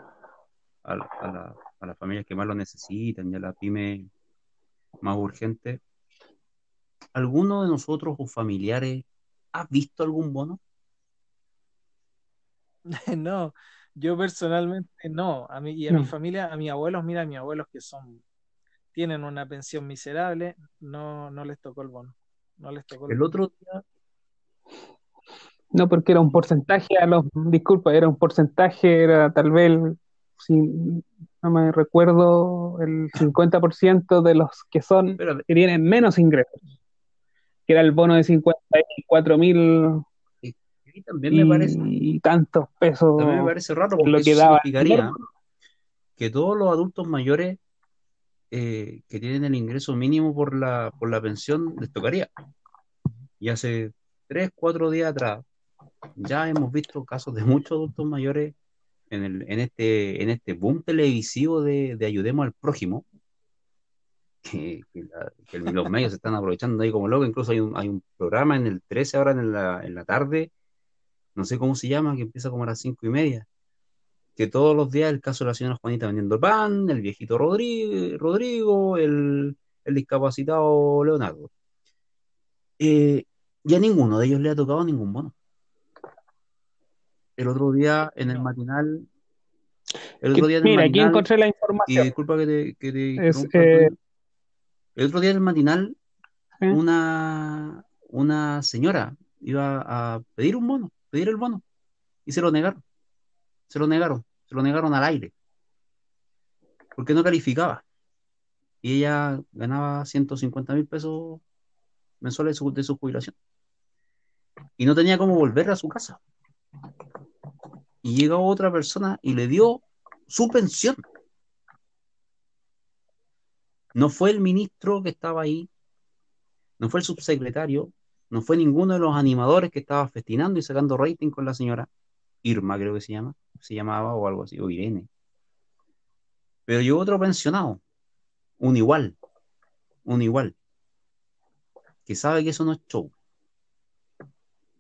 Speaker 2: a, la- a la- a las familias que más lo necesitan y a la pyme más urgente. ¿Alguno de nosotros o familiares ha visto algún bono?
Speaker 3: No, yo personalmente no. A mí y a mi familia, a mis abuelos, mira, a mis abuelos que son, tienen una pensión miserable, no, no les tocó el bono. No les tocó el
Speaker 2: El
Speaker 3: bono.
Speaker 2: otro día,
Speaker 4: No, porque era un porcentaje a los, disculpa, era un porcentaje, era tal vez, si no me recuerdo, el 50% de los que son, que tienen menos ingresos, que era el bono de 54 mil
Speaker 2: mí también me parece,
Speaker 4: y tantos pesos.
Speaker 2: también me parece raro
Speaker 4: lo
Speaker 2: porque
Speaker 4: que
Speaker 2: eso
Speaker 4: daba
Speaker 2: significaría que todos los adultos mayores eh, que tienen el ingreso mínimo por la, por la pensión les tocaría. Y hace tres, cuatro días atrás ya hemos visto casos de muchos adultos mayores en, el, en, este, en este boom televisivo de, de ayudemos al prójimo, que, que la- que los medios se están aprovechando ahí como loco. Incluso hay un, hay un programa en el 13 ahora en la, en la tarde, no sé cómo se llama, que empieza como a las cinco y media que todos los días el caso de la señora Juanita vendiendo pan, el viejito Rodrigo, Rodrigo el, el discapacitado Leonardo. Eh, y a ninguno de ellos le ha tocado ningún bono. El otro día en el matinal, el
Speaker 4: Que-
Speaker 2: otro día en el
Speaker 4: mira, aquí
Speaker 2: matinal,
Speaker 4: encontré la
Speaker 2: y
Speaker 4: información.
Speaker 2: disculpa que te, que te
Speaker 4: Es, eh,
Speaker 2: el otro día en el matinal,
Speaker 4: ¿eh?
Speaker 2: una, una señora iba a pedir un bono, pedir el bono, y se lo negaron. Se lo negaron, se lo negaron al aire, porque no calificaba. Y ella ganaba 150 mil pesos mensuales de su, de su jubilación. Y no tenía cómo volver a su casa. Y llegó otra persona y le dio su pensión. No fue el ministro que estaba ahí, no fue el subsecretario, no fue ninguno de los animadores que estaba festinando y sacando rating con la señora. Irma creo que se llama, se llamaba o algo así, o Irene. Pero llegó otro pensionado, un igual, un igual, que sabe que eso no es show,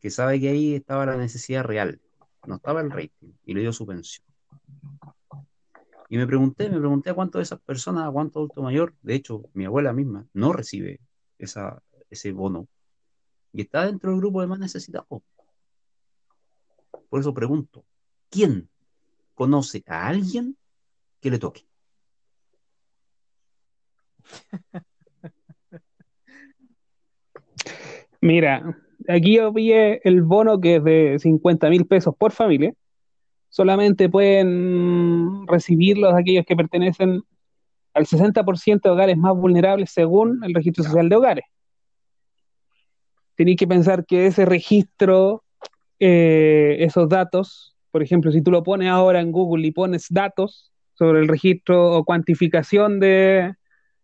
Speaker 2: que sabe que ahí estaba la necesidad real, no estaba el rating, y le dio su pensión. Y me pregunté, me pregunté a cuánto de esas personas, a cuánto adulto mayor, de hecho, mi abuela misma no recibe esa, ese bono, y está dentro del grupo de más necesitados. Por eso pregunto, ¿quién conoce a alguien que le toque?
Speaker 4: Mira, aquí yo pillé el bono que es de 50 mil pesos por familia. Solamente pueden recibirlos aquellos que pertenecen al 60% de hogares más vulnerables según el registro social de hogares. Tenéis que pensar que ese registro, eh, esos datos, por ejemplo, si tú lo pones ahora en Google y pones datos sobre el registro o cuantificación de,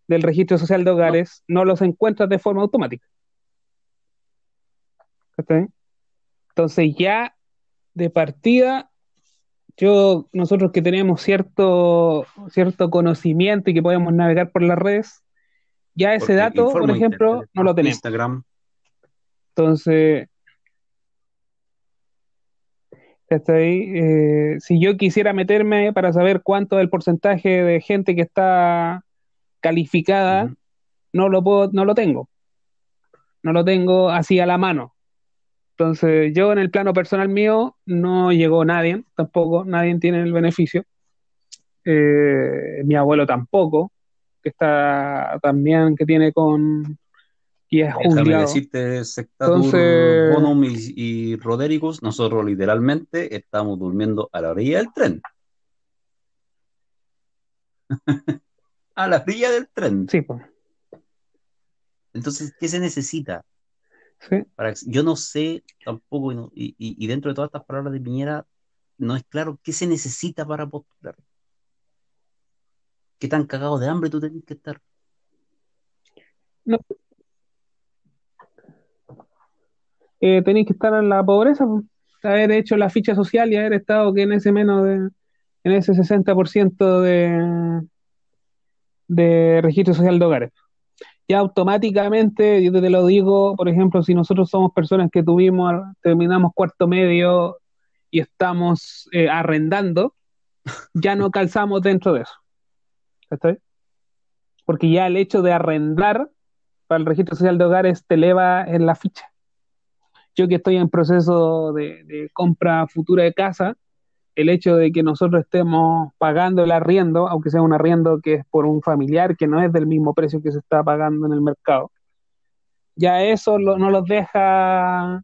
Speaker 4: del registro social de hogares, no, los encuentras de forma automática. Entonces ya de partida, yo, nosotros que tenemos cierto, cierto conocimiento y que podemos navegar por las redes, ya ese dato, por ejemplo, no lo tenemos. Instagram. Entonces, eh, si yo quisiera meterme para saber cuánto es el porcentaje de gente que está calificada, no lo puedo, no lo tengo. No lo tengo así a la mano. Entonces, yo en el plano personal mío no llegó nadie, tampoco, nadie tiene el beneficio. Eh, mi abuelo tampoco, que está también, que tiene con. y es Déjame
Speaker 2: decirte, Sectatur, Bonum y, y Rodericus, nosotros literalmente estamos durmiendo a la orilla del tren. a la orilla del tren.
Speaker 4: Sí, pues.
Speaker 2: Entonces, ¿qué se necesita? Yo no sé tampoco, y, dentro de todas estas palabras de Piñera, no es claro qué se necesita para postular. ¿Qué tan cagado de hambre tú tenés que estar?
Speaker 4: No. Eh, tenéis que estar en la pobreza, haber hecho la ficha social y haber estado que en ese menos de, en ese 60% de, de registro social de hogares ya automáticamente, yo te lo digo, por ejemplo, si nosotros somos personas que tuvimos, terminamos cuarto medio y estamos eh, arrendando, ya no calzamos dentro de eso. ¿Está Porque ya el hecho de arrendar para el registro social de hogares te eleva en la ficha. Yo que estoy en proceso de compra futura de casa, el hecho de que nosotros estemos pagando el arriendo, aunque sea un arriendo que es por un familiar, que no es del mismo precio que se está pagando en el mercado, ya eso no los deja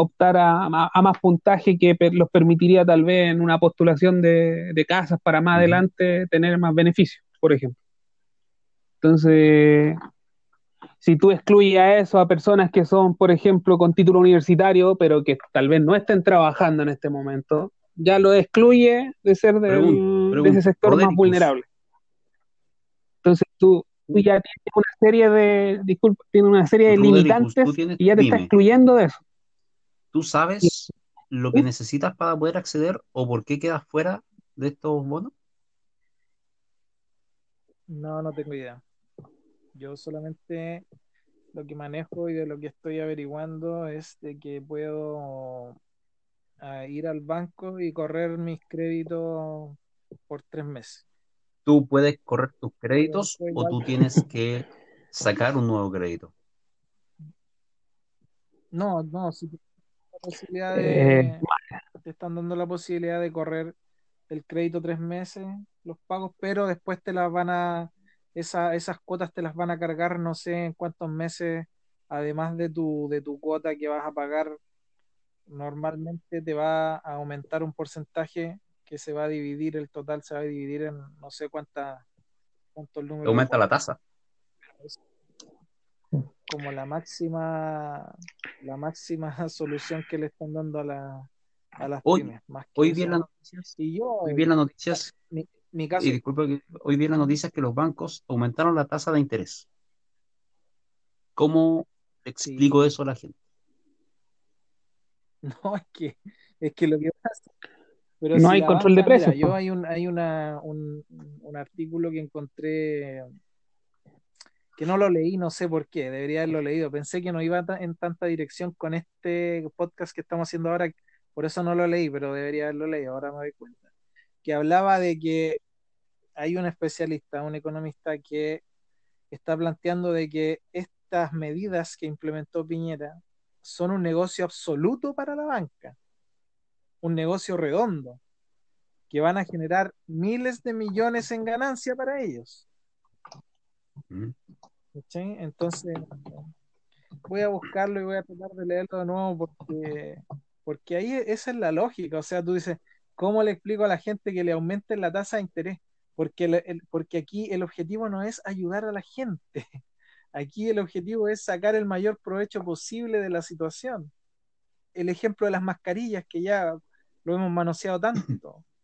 Speaker 4: optar a, más puntaje que los permitiría tal vez en una postulación de, casas para más adelante tener más beneficios, por ejemplo. Entonces, si tú excluyes a eso a personas que son, por ejemplo, con título universitario, pero que tal vez no estén trabajando en este momento, ya lo excluye de ser de, ese sector más vulnerable. Entonces tú, ya tienes una serie de, disculpa, tienes una serie de limitantes y ya te está excluyendo de eso.
Speaker 2: ¿Tú sabes lo que necesitas para poder acceder o por qué quedas fuera de estos bonos?
Speaker 3: No, no tengo idea. Yo solamente lo que manejo y de lo que estoy averiguando es de que puedo a ir al banco y correr mis créditos por tres meses.
Speaker 2: ¿Tú puedes correr tus créditos o tú tienes que sacar un nuevo crédito?
Speaker 3: No, no, si posibilidad de, eh, te están dando la posibilidad de correr el crédito tres meses, los pagos, pero después te las van a, esa, esas cuotas te las van a cargar no sé en cuántos meses, además de tu, de tu cuota que vas a pagar normalmente te va a aumentar un porcentaje que se va a dividir, el total se va a dividir en no sé cuánta,
Speaker 2: cuántos números. Aumenta la tasa.
Speaker 3: Como la máxima, la máxima solución que le están dando a, la, a las
Speaker 2: hoy, pymes. hoy vi las noticias.
Speaker 3: Y yo,
Speaker 2: hoy vi las noticias.
Speaker 3: Mi, caso.
Speaker 2: Y disculpa hoy vi las noticias que los bancos aumentaron la tasa de interés. ¿Cómo explico eso a la gente?
Speaker 3: No, es que, es que lo que pasa.
Speaker 4: Pero no hay control de precios.
Speaker 3: yo hay, un, hay una, un, artículo que encontré que no lo leí, no sé por qué, debería haberlo leído. Pensé que no iba en tanta dirección con este podcast que estamos haciendo ahora, por eso no lo leí, pero debería haberlo leído, ahora me doy cuenta. Que hablaba de que hay un especialista, un economista que está planteando de que estas medidas que implementó Piñera son un negocio absoluto para la banca, un negocio redondo, que van a generar miles de millones en ganancia para ellos.
Speaker 2: Mm.
Speaker 3: Entonces, voy a buscarlo y voy a tratar de leerlo de nuevo porque, porque ahí esa es la lógica. O sea, tú dices, ¿cómo le explico a la gente que le aumenten la tasa de interés? Porque, el- el- porque aquí el objetivo no es ayudar a la gente. Aquí el objetivo es sacar el mayor provecho posible de la situación. El ejemplo de las mascarillas, que ya lo hemos manoseado tanto.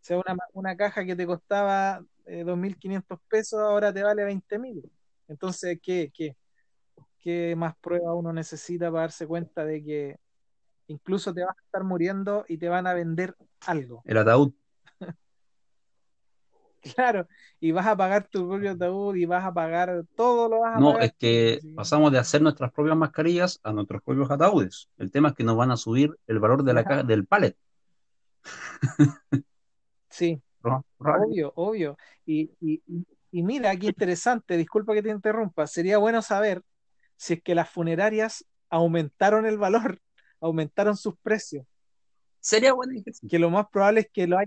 Speaker 3: O sea, una, una caja que te costaba eh, 2.500 pesos, ahora te vale 20.000. Entonces, ¿qué, qué, ¿qué más prueba uno necesita para darse cuenta de que incluso te vas a estar muriendo y te van a vender algo?
Speaker 2: El ataúd.
Speaker 3: Claro, y vas a pagar tu propio ataúd y vas a pagar todo lo vas a
Speaker 2: No,
Speaker 3: pagar
Speaker 2: es que
Speaker 3: sí.
Speaker 2: pasamos de hacer nuestras propias mascarillas a nuestros propios ataúdes. El tema es que nos van a subir el valor de la caja, del pallet.
Speaker 3: Sí,
Speaker 2: ¿no?
Speaker 3: Obvio, obvio. Y, y, y- y mira, qué interesante, disculpa que te interrumpa, sería bueno saber si es que las funerarias aumentaron el valor, aumentaron sus precios,
Speaker 2: Sería buen ejercicio.
Speaker 3: que lo más probable es que lo hay,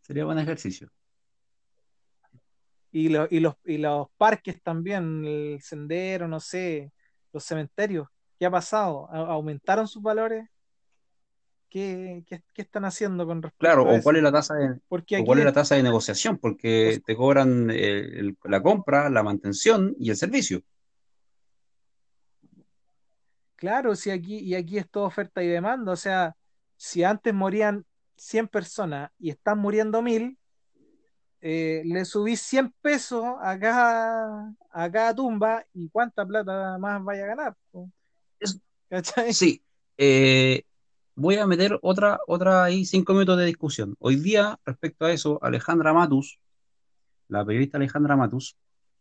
Speaker 2: Sería buen ejercicio.
Speaker 3: Y, lo- y, los, y los parques también, el sendero, no sé, los cementerios, ¿qué ha pasado? ¿A- ¿Aumentaron sus valores? ¿Qué, qué, qué están haciendo con respecto
Speaker 2: Claro,
Speaker 3: a
Speaker 2: o cuál es la tasa de, o cuál es la tasa de negociación, porque
Speaker 3: Pues-
Speaker 2: te cobran eh, el- la compra, la mantención y el servicio.
Speaker 3: Claro, si aquí, y aquí es todo oferta y demanda, o sea, si antes morían 100 personas y están muriendo 1000, eh, le subís 100 pesos a cada, a cada tumba y cuánta plata más vaya a ganar.
Speaker 2: Sí, eh, voy a meter otra, otra ahí, cinco minutos de discusión. Hoy día, respecto a eso, Alejandra Matus, la periodista Alejandra Matus,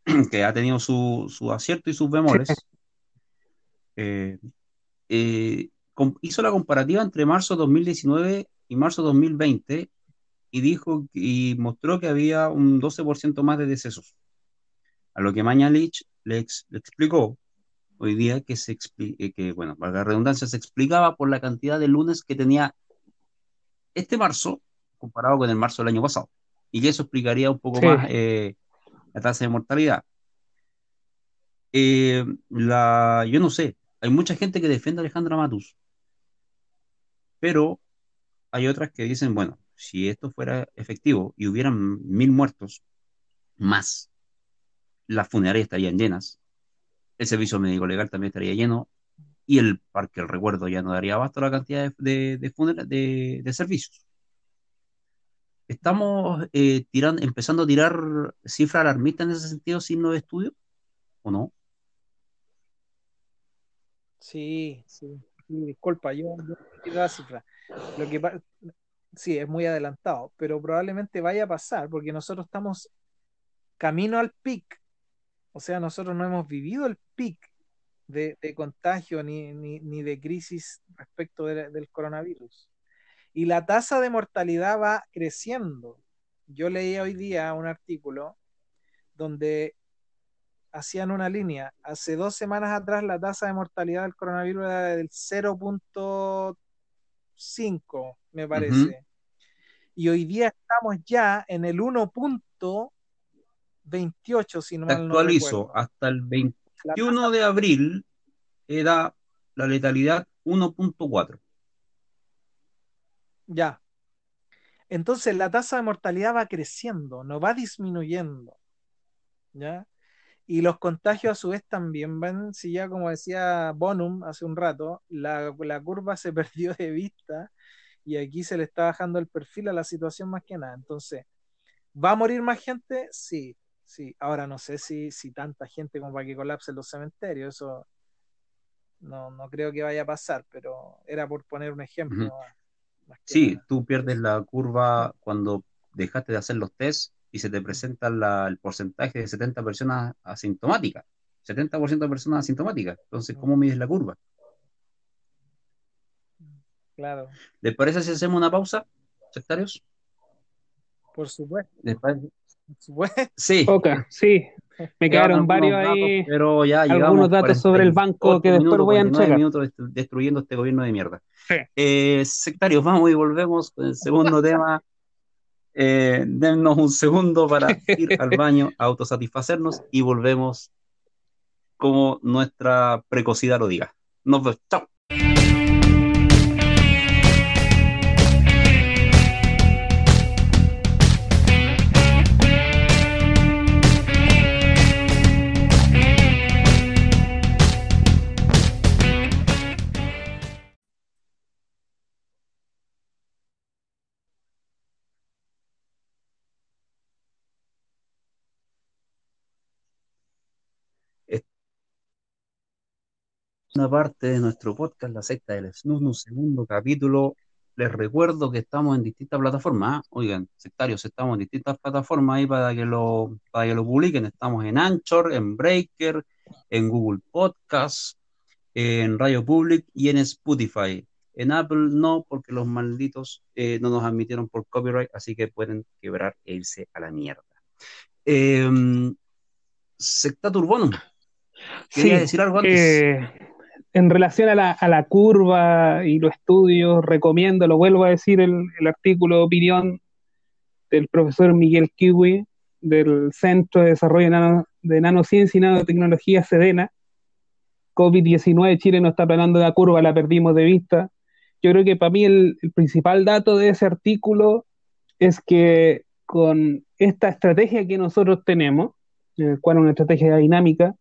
Speaker 2: que ha tenido su, su acierto y sus bemoles, eh, eh, hizo la comparativa entre marzo 2019 y marzo 2020 y dijo y mostró que había un 12% más de decesos. A lo que Mañalich le, ex- le explicó hoy día que se eh, que, bueno, valga la redundancia, se explicaba por la cantidad de lunes que tenía este marzo comparado con el marzo del año pasado. Y que eso explicaría un poco
Speaker 4: Sí.
Speaker 2: más eh, la tasa de mortalidad. Eh, la, yo no sé, hay mucha gente que defiende a Alejandra Matus, pero hay otras que dicen, bueno, si esto fuera efectivo y hubieran mil muertos más, las funerarias estarían llenas, el servicio médico legal también estaría lleno y el parque del recuerdo ya no daría abasto a la cantidad de, de, de de- de servicios. ¿Estamos eh, empezando a tirar cifras alarmistas en ese sentido sin los estudios? ¿O no?
Speaker 3: Sí, sí, disculpa, yo, yo la cifra. Lo sí, es muy adelantado, pero probablemente vaya a pasar porque nosotros estamos camino al pic. O sea, nosotros no hemos vivido el pic de, contagio ni, ni, ni de crisis respecto de- del coronavirus. Y la tasa de mortalidad va creciendo. Yo leí hoy día un artículo donde hacían una línea. Hace dos semanas atrás la tasa de mortalidad del coronavirus era del 0.5, me parece. Y hoy día estamos ya en el 1.28, si no no
Speaker 2: actualizo, hasta el
Speaker 3: La
Speaker 2: 21 de abril era la letalidad 1.4.
Speaker 3: Ya. Entonces la tasa de mortalidad va creciendo, no va disminuyendo. ¿Ya? Y los contagios a su vez también van, si ya como decía Bonum hace un rato, la, la curva se perdió de vista y aquí se le está bajando el perfil a la situación más que nada. Entonces, ¿va a morir más gente? Sí, sí. Ahora no sé si, si tanta gente como para que colapsen los cementerios, eso no, no creo que vaya a pasar, pero era por poner un ejemplo.
Speaker 2: Sí,
Speaker 3: nada.
Speaker 2: tú pierdes la curva cuando dejaste de hacer los test y se te presenta la- el porcentaje de 70 personas asintomáticas. 70% de personas asintomáticas. Entonces, ¿cómo mides la curva?
Speaker 3: Claro,
Speaker 2: ¿Les parece si hacemos una pausa, sectarios?
Speaker 3: por supuesto,
Speaker 2: ¿Les parece?
Speaker 3: por supuesto.
Speaker 2: Sí,
Speaker 4: Ok, sí. Me quedaron varios
Speaker 2: datos,
Speaker 4: ahí,
Speaker 2: pero ya
Speaker 4: algunos datos sobre el banco
Speaker 2: 48
Speaker 4: que después
Speaker 2: minutos,
Speaker 4: voy a
Speaker 2: 49
Speaker 4: entregar.
Speaker 2: minutos dest- destruyendo este gobierno de mierda.
Speaker 4: Sí.
Speaker 2: Eh, sectarios, vamos y volvemos con el segundo tema. Eh, dennos un segundo para ir al baño, a autosatisfacernos y volvemos como nuestra precocidad lo diga. Nos vemos. Chao. Parte de nuestro podcast, La Secta del Snus, un segundo capítulo. Les recuerdo que estamos en distintas plataformas. ¿ah? Oigan, sectarios, estamos en distintas plataformas ahí para que lo, para que lo publiquen. Estamos en Anchor, en Breaker, en Google Podcast, en Radio Public y en Spotify. En Apple no, porque los malditos eh, no nos admitieron por copyright, así que pueden quebrar e irse a la mierda. Eh, Secta Turbonum, quería
Speaker 4: Sí,
Speaker 2: decir algo antes.
Speaker 4: eh, en relación a la, curva y los estudios, recomiendo, lo vuelvo a decir, el, artículo de opinión del profesor Miguel Kiwi del Centro de Desarrollo de, Nano- de Nanociencia y Nanotecnología Sedena. COVID-19, Chile no está planando la curva, la perdimos de vista. Yo creo que para mí el, el principal dato de ese artículo es que con esta estrategia que nosotros tenemos, en el cual es una estrategia dinámica,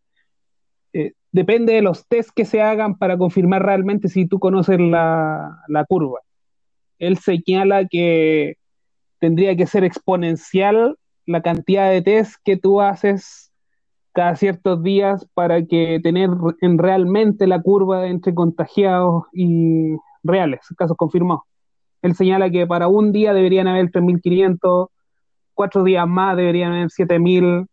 Speaker 4: depende de los test que se hagan para confirmar realmente si tú conoces la, la curva. Él señala que tendría que ser exponencial la cantidad de test que tú haces cada ciertos días para que tener en realmente la curva entre contagiados y reales, casos confirmados. Él señala que para un día deberían haber 3.500, cuatro días más deberían haber 7.000,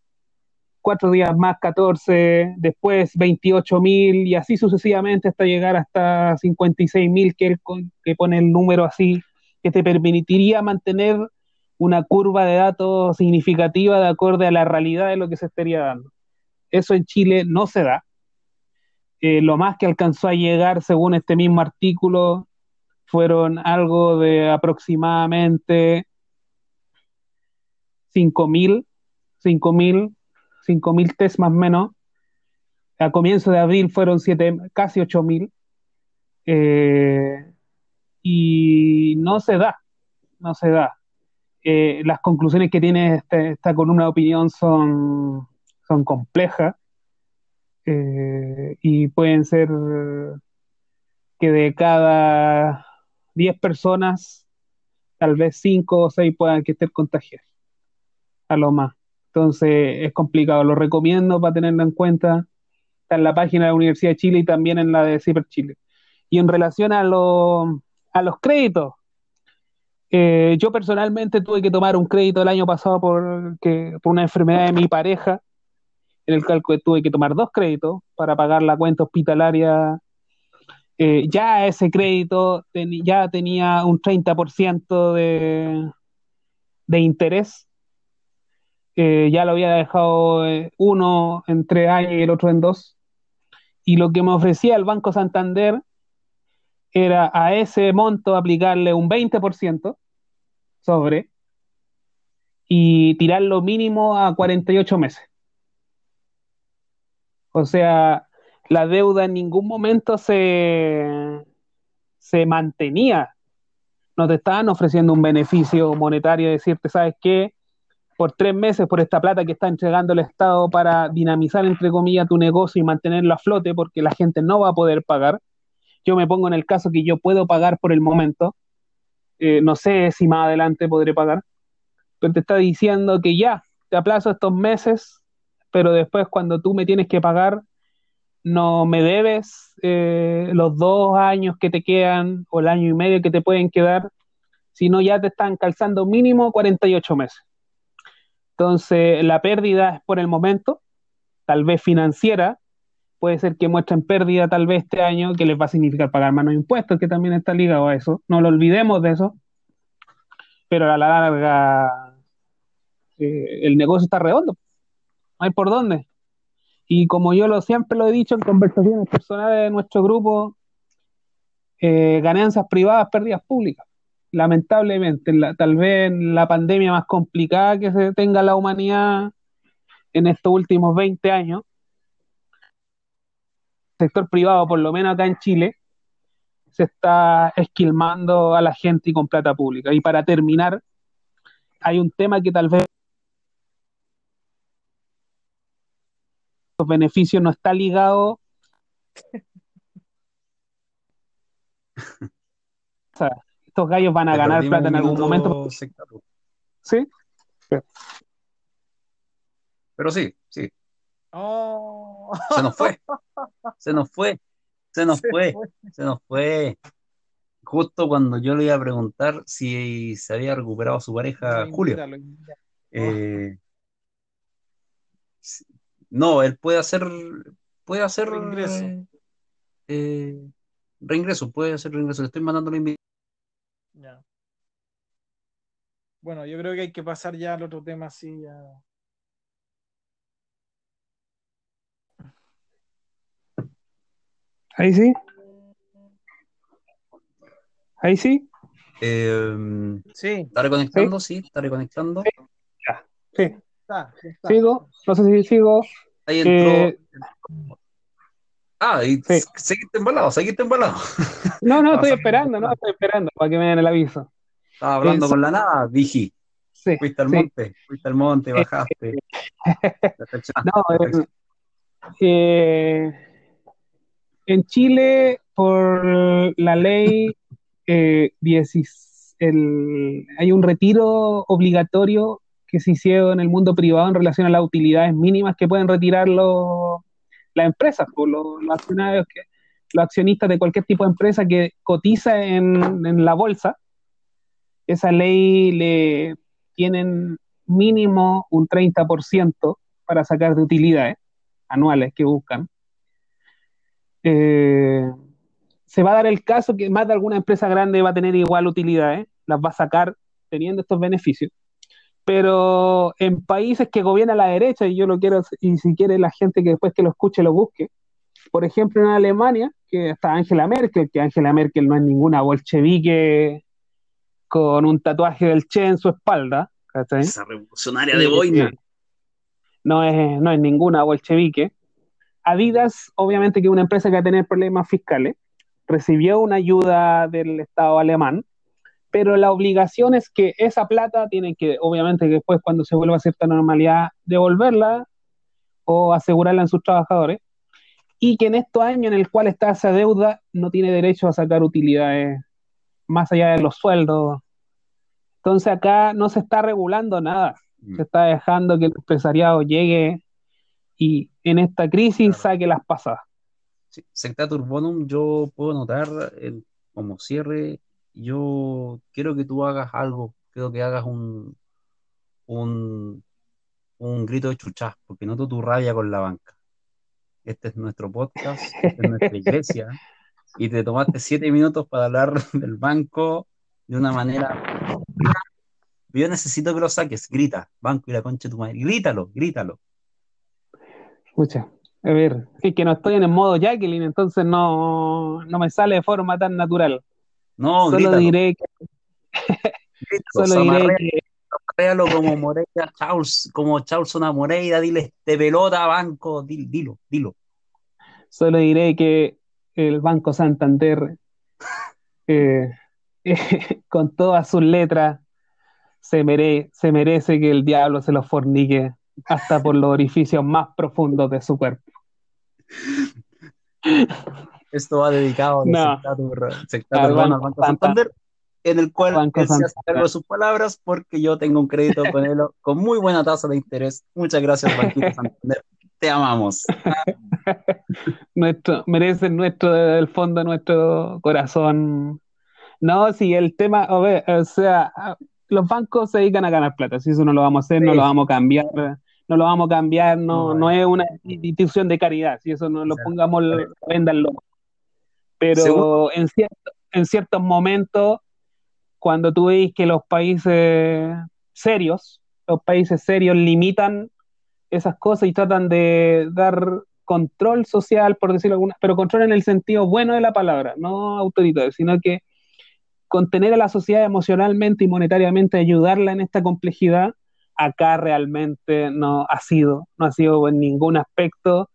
Speaker 4: cuatro días más 14, después 28.000 y así sucesivamente hasta llegar hasta 56.000 que él que pone el número así, que te permitiría mantener una curva de datos significativa de acorde a la realidad de lo que se estaría dando. Eso en Chile no se da. Eh, lo más que alcanzó a llegar, según este mismo artículo, fueron algo de aproximadamente 5.000, 5.000, 5.000 test más o menos. A comienzo de abril fueron siete, casi 8.000. Eh, y no se da, no se da. Eh, las conclusiones que tiene este- esta columna de opinión son, son complejas eh, y pueden ser que de cada 10 personas, tal vez 5 o 6 puedan que estén contagiadas, a lo más. Entonces es complicado, lo recomiendo para tenerlo en cuenta. Está en la página de la Universidad de Chile y también en la de Ciber Chile. Y en relación a, lo- a los créditos, eh, yo personalmente tuve que tomar un crédito el año pasado por, que, por una enfermedad de mi pareja, en el cual tuve que tomar dos créditos para pagar la cuenta hospitalaria. Eh, ya ese crédito ten- ya tenía un 30% de, de interés. Ya lo había dejado eh, uno en tres años y el otro en dos. Y lo que me ofrecía el Banco Santander era a ese monto aplicarle un 20% sobre y tirarlo mínimo a 48 meses. O sea, la deuda en ningún momento se, se mantenía. No te estaban ofreciendo un beneficio monetario, decirte, ¿sabes qué? Por tres meses, por esta plata que está entregando el Estado para dinamizar, entre comillas, tu negocio y mantenerlo a flote, porque la gente no va a poder pagar. Yo me pongo en el caso que yo puedo pagar por el momento. Eh, no sé si más adelante podré pagar. Pero te está diciendo que ya, te aplazo estos meses, pero después cuando tú me tienes que pagar, no me debes eh, los dos años que te quedan o el año y medio que te pueden quedar, sino ya te están calzando mínimo 48 meses. Entonces, la pérdida es por el momento, tal vez financiera, puede ser que muestren pérdida tal vez este año, que les va a significar pagar menos impuestos, que también está ligado a eso. No lo olvidemos de eso, pero a la larga eh, el negocio está redondo. no hay por dónde. Y como yo lo siempre lo he dicho en conversaciones personales de nuestro grupo, eh, ganancias privadas, pérdidas públicas. Lamentablemente, tal vez la pandemia más complicada que se tenga la humanidad en estos últimos 20 años, el sector privado, por lo menos acá en Chile, se está esquilmando a la gente y con plata pública. Y para terminar, hay un tema que tal vez los beneficios no está ligado o sea, estos gallos van a ganar plata en algún momento. ¿Sí?
Speaker 2: Pero sí, sí.
Speaker 3: Oh.
Speaker 2: Se nos fue. Se nos fue. Se nos fue. Se nos fue. Justo cuando yo le iba a preguntar si se había recuperado su pareja Julio. Eh, no, él puede hacer puede hacer
Speaker 3: reingreso.
Speaker 2: Eh, reingreso, puede hacer reingreso. Le estoy mandando la invitación.
Speaker 3: Ya. Bueno, yo creo que hay que pasar ya al otro tema así ya.
Speaker 4: Ahí sí. Ahí sí.
Speaker 2: Eh,
Speaker 3: Sí,
Speaker 2: ¿Está reconectando? Sí, está reconectando.
Speaker 4: Sí.
Speaker 3: está, sí está.
Speaker 4: Sigo. No sé si sigo.
Speaker 2: Ahí entró.
Speaker 4: Eh,
Speaker 2: Ah, y
Speaker 4: Sí.
Speaker 2: seguiste embalado, seguiste embalado.
Speaker 4: No, no,
Speaker 2: Ah,
Speaker 4: estoy
Speaker 2: sí.
Speaker 4: esperando, no, estoy esperando para que me den el aviso.
Speaker 2: Estaba hablando
Speaker 4: Eh,
Speaker 2: con la nada, dije,
Speaker 4: Sí,
Speaker 2: fuiste al
Speaker 4: sí.
Speaker 2: monte, fuiste al monte, bajaste.
Speaker 4: No, eh, eh, en Chile, por la ley, eh, 10 el- hay un retiro obligatorio que se hicieron en el mundo privado en relación a las utilidades mínimas que pueden retirar los- las empresas, por los, los accionarios que, los accionistas de cualquier tipo de empresa que cotiza en, en la bolsa. Esa ley le tienen mínimo un 30% para sacar de utilidades anuales que buscan. Eh, se va a dar el caso que más de alguna empresa grande va a tener igual utilidades, las va a sacar teniendo estos beneficios. Pero en países que gobierna la derecha, y yo lo quiero, y si quiere la gente que después que lo escuche lo busque, por ejemplo en Alemania, que está Angela Merkel, que Angela Merkel no es ninguna bolchevique con un tatuaje del Che en su espalda, ¿cachai?
Speaker 2: Esa revolucionaria de boina.
Speaker 4: no es, no es ninguna bolchevique. Adidas, obviamente que es una empresa que va a tener problemas fiscales, recibió una ayuda del Estado alemán, pero la obligación es que esa plata tienen que, obviamente, que después cuando se vuelva a cierta normalidad, devolverla o asegurarla en sus trabajadores, y que en estos años en el cual está esa deuda no tiene derecho a sacar utilidades más allá de los sueldos. Entonces acá no se está regulando nada se está dejando que el empresariado llegue y en esta crisis saque las pasadas.
Speaker 2: Sí, Sectatur Bonum, yo puedo notar el- como cierre, yo quiero que tú hagas algo, quiero que hagas un, un, un grito de chuchá, porque noto tu rabia con la banca. Este es nuestro podcast, esta es nuestra iglesia, y te tomaste siete minutos para hablar del banco de una manera. Yo necesito que lo saques, grita, banco y la concha de tu madre, grítalo, grítalo.
Speaker 4: Escucha, a ver, es que no estoy en el modo Jacqueline, entonces no, no me sale de forma tan natural.
Speaker 2: No,
Speaker 4: solo
Speaker 2: grítalo,
Speaker 4: diré que,
Speaker 2: grítalo,
Speaker 4: solo diré que
Speaker 2: Véalo como Moreira, Charles, como Charlson a Moreira, dile de pelota, banco, dilo, dilo, dilo.
Speaker 4: solo diré que el Banco Santander, eh, con todas sus letras, se, mere- se merece que el diablo se lo fornique hasta por los orificios más profundos de su cuerpo.
Speaker 2: Esto va dedicado
Speaker 4: No. Al Banco Santander.
Speaker 2: En el cual
Speaker 4: Banco
Speaker 2: él se hace
Speaker 4: Santander.
Speaker 2: cargo de sus palabras porque yo tengo un crédito con él con muy buena tasa de interés. Muchas gracias, Banquito Santander. Te amamos.
Speaker 4: nuestro, merecen nuestro del fondo de nuestro corazón. No, si el tema, o sea, los bancos se dedican a ganar plata, si eso no lo vamos a hacer, no
Speaker 2: Sí.
Speaker 4: lo vamos a cambiar, no lo vamos a cambiar, no,
Speaker 2: No,
Speaker 4: no es una institución de caridad, si eso no lo pongamos, véndanlo. Pero en, cierto, en ciertos momentos, cuando tú veis que los países serios, los países serios limitan esas cosas y tratan de dar control social, por decirlo alguna, pero control en el sentido bueno de la palabra, no autoritario, sino que contener a la sociedad emocionalmente y monetariamente, ayudarla en esta complejidad, acá realmente no ha sido, no ha sido en ningún aspecto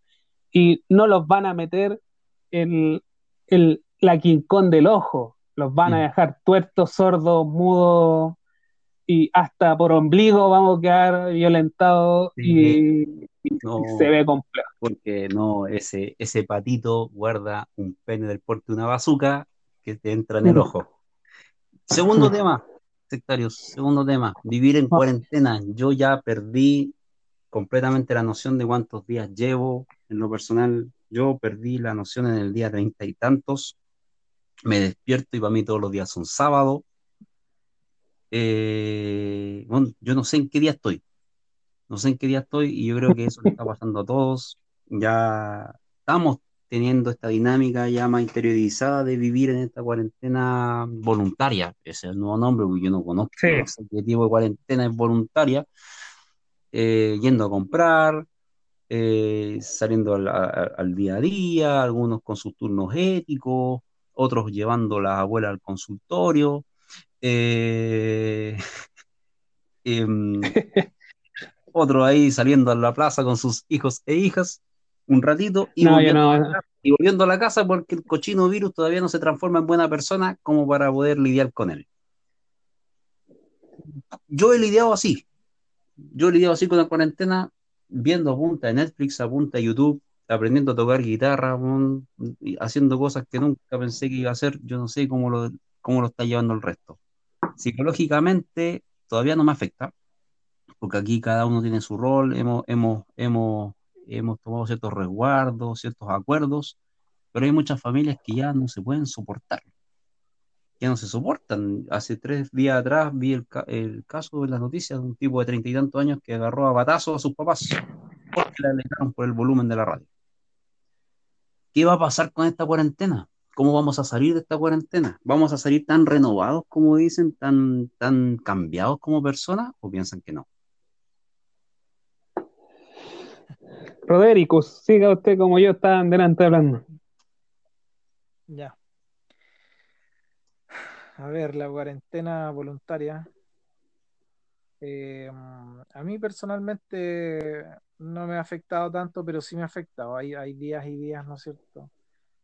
Speaker 4: y no los van a meter en el, la quincón del ojo, los van a mm. dejar tuertos, sordos, mudos y hasta por ombligo vamos a quedar violentados y, se ve complejo.
Speaker 2: Porque no, ese, ese patito guarda un pene del porte de una bazuca que te entra en el ojo. Segundo tema, sectarios, segundo tema, vivir en ah. cuarentena. Yo ya perdí completamente la noción de cuántos días llevo. En lo personal, yo perdí la noción en el día treinta y tantos. Me despierto y para mí todos los días son sábado. Eh, bueno, yo no sé en qué día estoy. No sé en qué día estoy y yo creo que eso le está pasando a todos. Ya estamos teniendo esta dinámica ya más interiorizada de vivir en esta cuarentena voluntaria. Ese es el nuevo nombre, porque yo no conozco qué tipo de cuarentena es voluntaria. Eh, yendo a comprar, eh, saliendo al, día a día, algunos con sus turnos éticos, otros llevando a la abuela al consultorio. Eh, em, otro ahí saliendo a la plaza con sus hijos e hijas un ratito y, volviendo, a la casa porque el cochino virus todavía no se transforma en buena persona como para poder lidiar con él. Yo he lidiado así. Yo he lidiado así con la cuarentena, viendo punta Netflix, a punta YouTube, aprendiendo a tocar guitarra, haciendo cosas que nunca pensé que iba a hacer. Yo no sé cómo lo, cómo lo está llevando el resto. Psicológicamente todavía no me afecta, porque aquí cada uno tiene su rol, hemos, hemos, hemos hemos tomado ciertos resguardos, ciertos acuerdos, pero hay muchas familias que ya no se pueden soportar, ya no se soportan. Hace tres días atrás vi el, caso de las noticias de un tipo de treinta y tantos años que agarró a batazos a sus papás porque le alejaron por el volumen de la radio. ¿Qué va a pasar con esta cuarentena? ¿Cómo vamos a salir de esta cuarentena? ¿Vamos a salir tan renovados como dicen, tan, tan cambiados como personas o piensan que no?
Speaker 4: Roderico, siga usted como yo estaba delante hablando.
Speaker 3: Ya. A ver, la cuarentena voluntaria. Eh, a mí personalmente no me ha afectado tanto, pero sí me ha afectado. Hay, días y días, ¿no es cierto?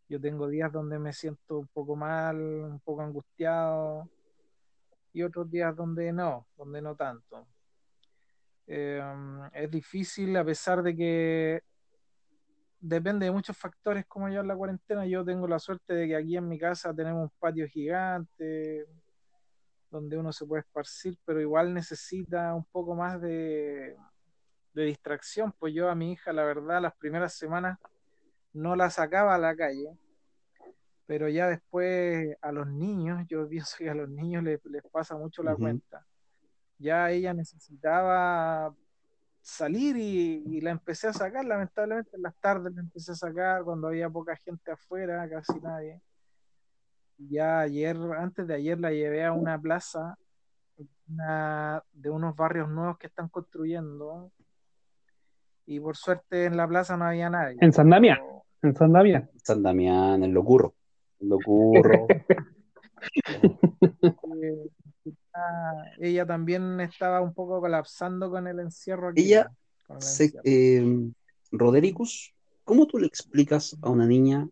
Speaker 3: Yo tengo días donde me siento un poco mal, un poco angustiado, y otros días donde no, donde no tanto. Em, es difícil a pesar de que depende de muchos factores como yo en la cuarentena. Yo tengo la suerte de que aquí en mi casa tenemos un patio gigante donde uno se puede esparcir, pero igual necesita un poco más de, de distracción. Pues yo a mi hija, la verdad, las primeras semanas no la sacaba a la calle, pero ya después a los niños, yo pienso que a los niños les, pasa mucho la cuenta ya ella necesitaba salir y, la empecé a sacar, lamentablemente en las tardes la empecé a sacar cuando había poca gente afuera, casi nadie. Ya ayer, antes de ayer la llevé a una plaza de unos barrios nuevos que están construyendo y por suerte en la plaza no había nadie.
Speaker 4: En San Damián, en San Damián.
Speaker 2: San Damián, en Locurro. En Locurro.
Speaker 3: Eh, ella también estaba un poco colapsando con el encierro. Aquí,
Speaker 2: ella, eh, Rodericus, ¿cómo tú le explicas a una niña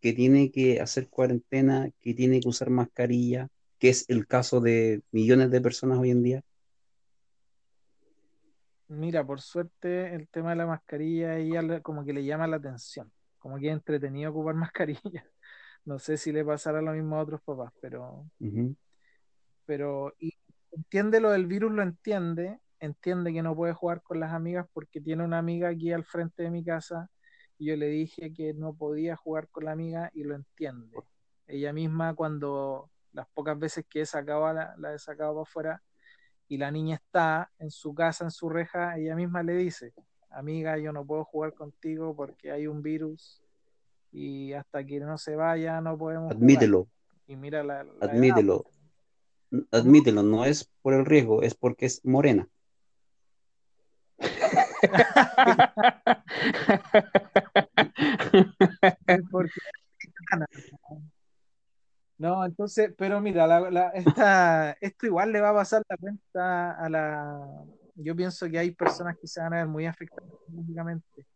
Speaker 2: que tiene que hacer cuarentena, que tiene que usar mascarilla, que es el caso de millones de personas hoy en día?
Speaker 3: Mira, por suerte el tema de la mascarilla ella como que le llama la atención, como que es entretenido ocupar mascarilla. No sé si le pasará lo mismo a otros papás, pero pero y entiende lo del virus, lo entiende, entiende que no puede jugar con las amigas porque tiene una amiga aquí al frente de mi casa y yo le dije que no podía jugar con la amiga y lo entiende. Ella misma cuando las pocas veces que he sacado la, la he sacado para afuera y la niña está en su casa, en su reja, ella misma le dice, amiga, yo no puedo jugar contigo porque hay un virus y hasta que no se vaya no podemos.
Speaker 2: Admítelo.
Speaker 3: Y mira la,
Speaker 2: Admítelo admítelo, no es por el riesgo, es porque es morena.
Speaker 3: No, entonces, pero mira, esta- esto igual le va a pasar la cuenta a la... Yo pienso que hay personas que se van a ver muy afectadas económicamente.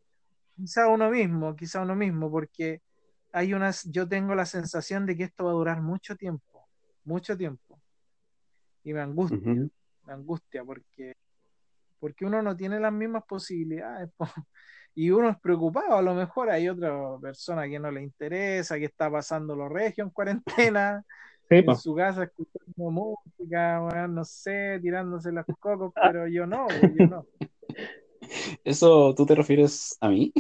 Speaker 3: Quizá uno mismo, quizá uno mismo, porque hay unas, yo tengo la sensación de que esto va a durar mucho tiempo, mucho tiempo. Y me angustia, me angustia porque, porque uno no tiene las mismas posibilidades. po. Y uno es preocupado, a lo mejor hay otra persona que no le interesa, que está pasando los regios en cuarentena,
Speaker 4: Sí,
Speaker 3: en su casa escuchando música, weón, no sé, tirándose los cocos, pero yo no, yo no.
Speaker 2: ¿Eso tú te refieres a mí?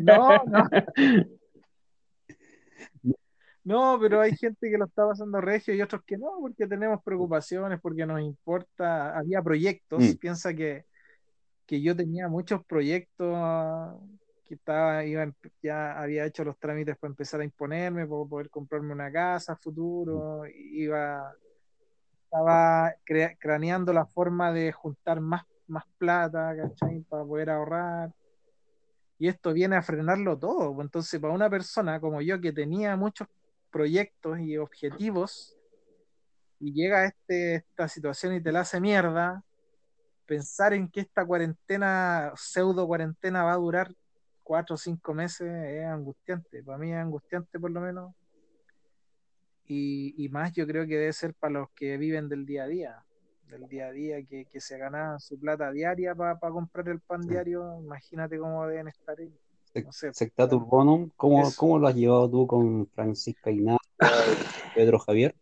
Speaker 3: No, no. No, pero hay gente que lo está pasando regio y otros que no, porque tenemos preocupaciones, porque nos importa. Había proyectos,
Speaker 2: Mm.
Speaker 3: piensa que, que yo tenía muchos proyectos ah, que estaba, iba, empe- ya había hecho los trámites para empezar a imponerme, para poder comprarme una casa a futuro, iba, estaba crea- craneando la forma de juntar más, más plata, ¿cachai? Para poder ahorrar. Y esto viene a frenarlo todo. pues, Entonces, para una persona como yo que tenía muchos proyectos y objetivos y llega este, esta situación y te la hace mierda, pensar en que esta cuarentena, pseudo cuarentena va a durar cuatro o cinco meses es angustiante. Para mí es angustiante por lo menos. Y, y más yo creo que debe ser para los que viven del día a día, del día a día, que, que se ganaban su plata diaria para comprar el pan diario. Imagínate cómo deben estar ellos. No sé,
Speaker 2: Sectatur Bonum, ¿cómo,
Speaker 3: Eso.
Speaker 2: cómo lo has llevado tú con Francisca y Pedro Javier?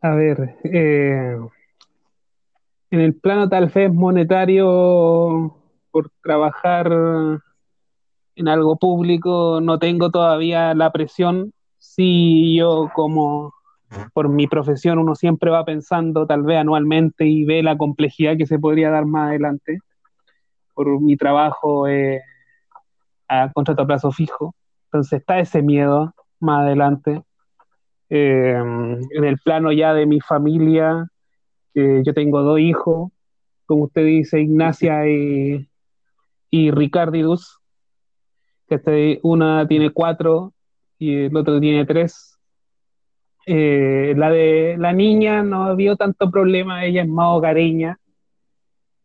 Speaker 4: A ver, eh, en el plano tal vez monetario, por trabajar en algo público, no tengo todavía la presión. Sí, yo como por mi profesión uno siempre va pensando tal vez anualmente y ve la complejidad que se podría dar más adelante. Por mi trabajo eh, a contrato a plazo fijo. Entonces está ese miedo más adelante. Eh, en el plano ya de mi familia, eh, yo tengo dos hijos, como usted dice, Ignacia y, y Ricardidus, que este- una tiene cuatro y el otro tiene tres. Eh, la de la niña no ha habido tanto problema, ella es más hogareña.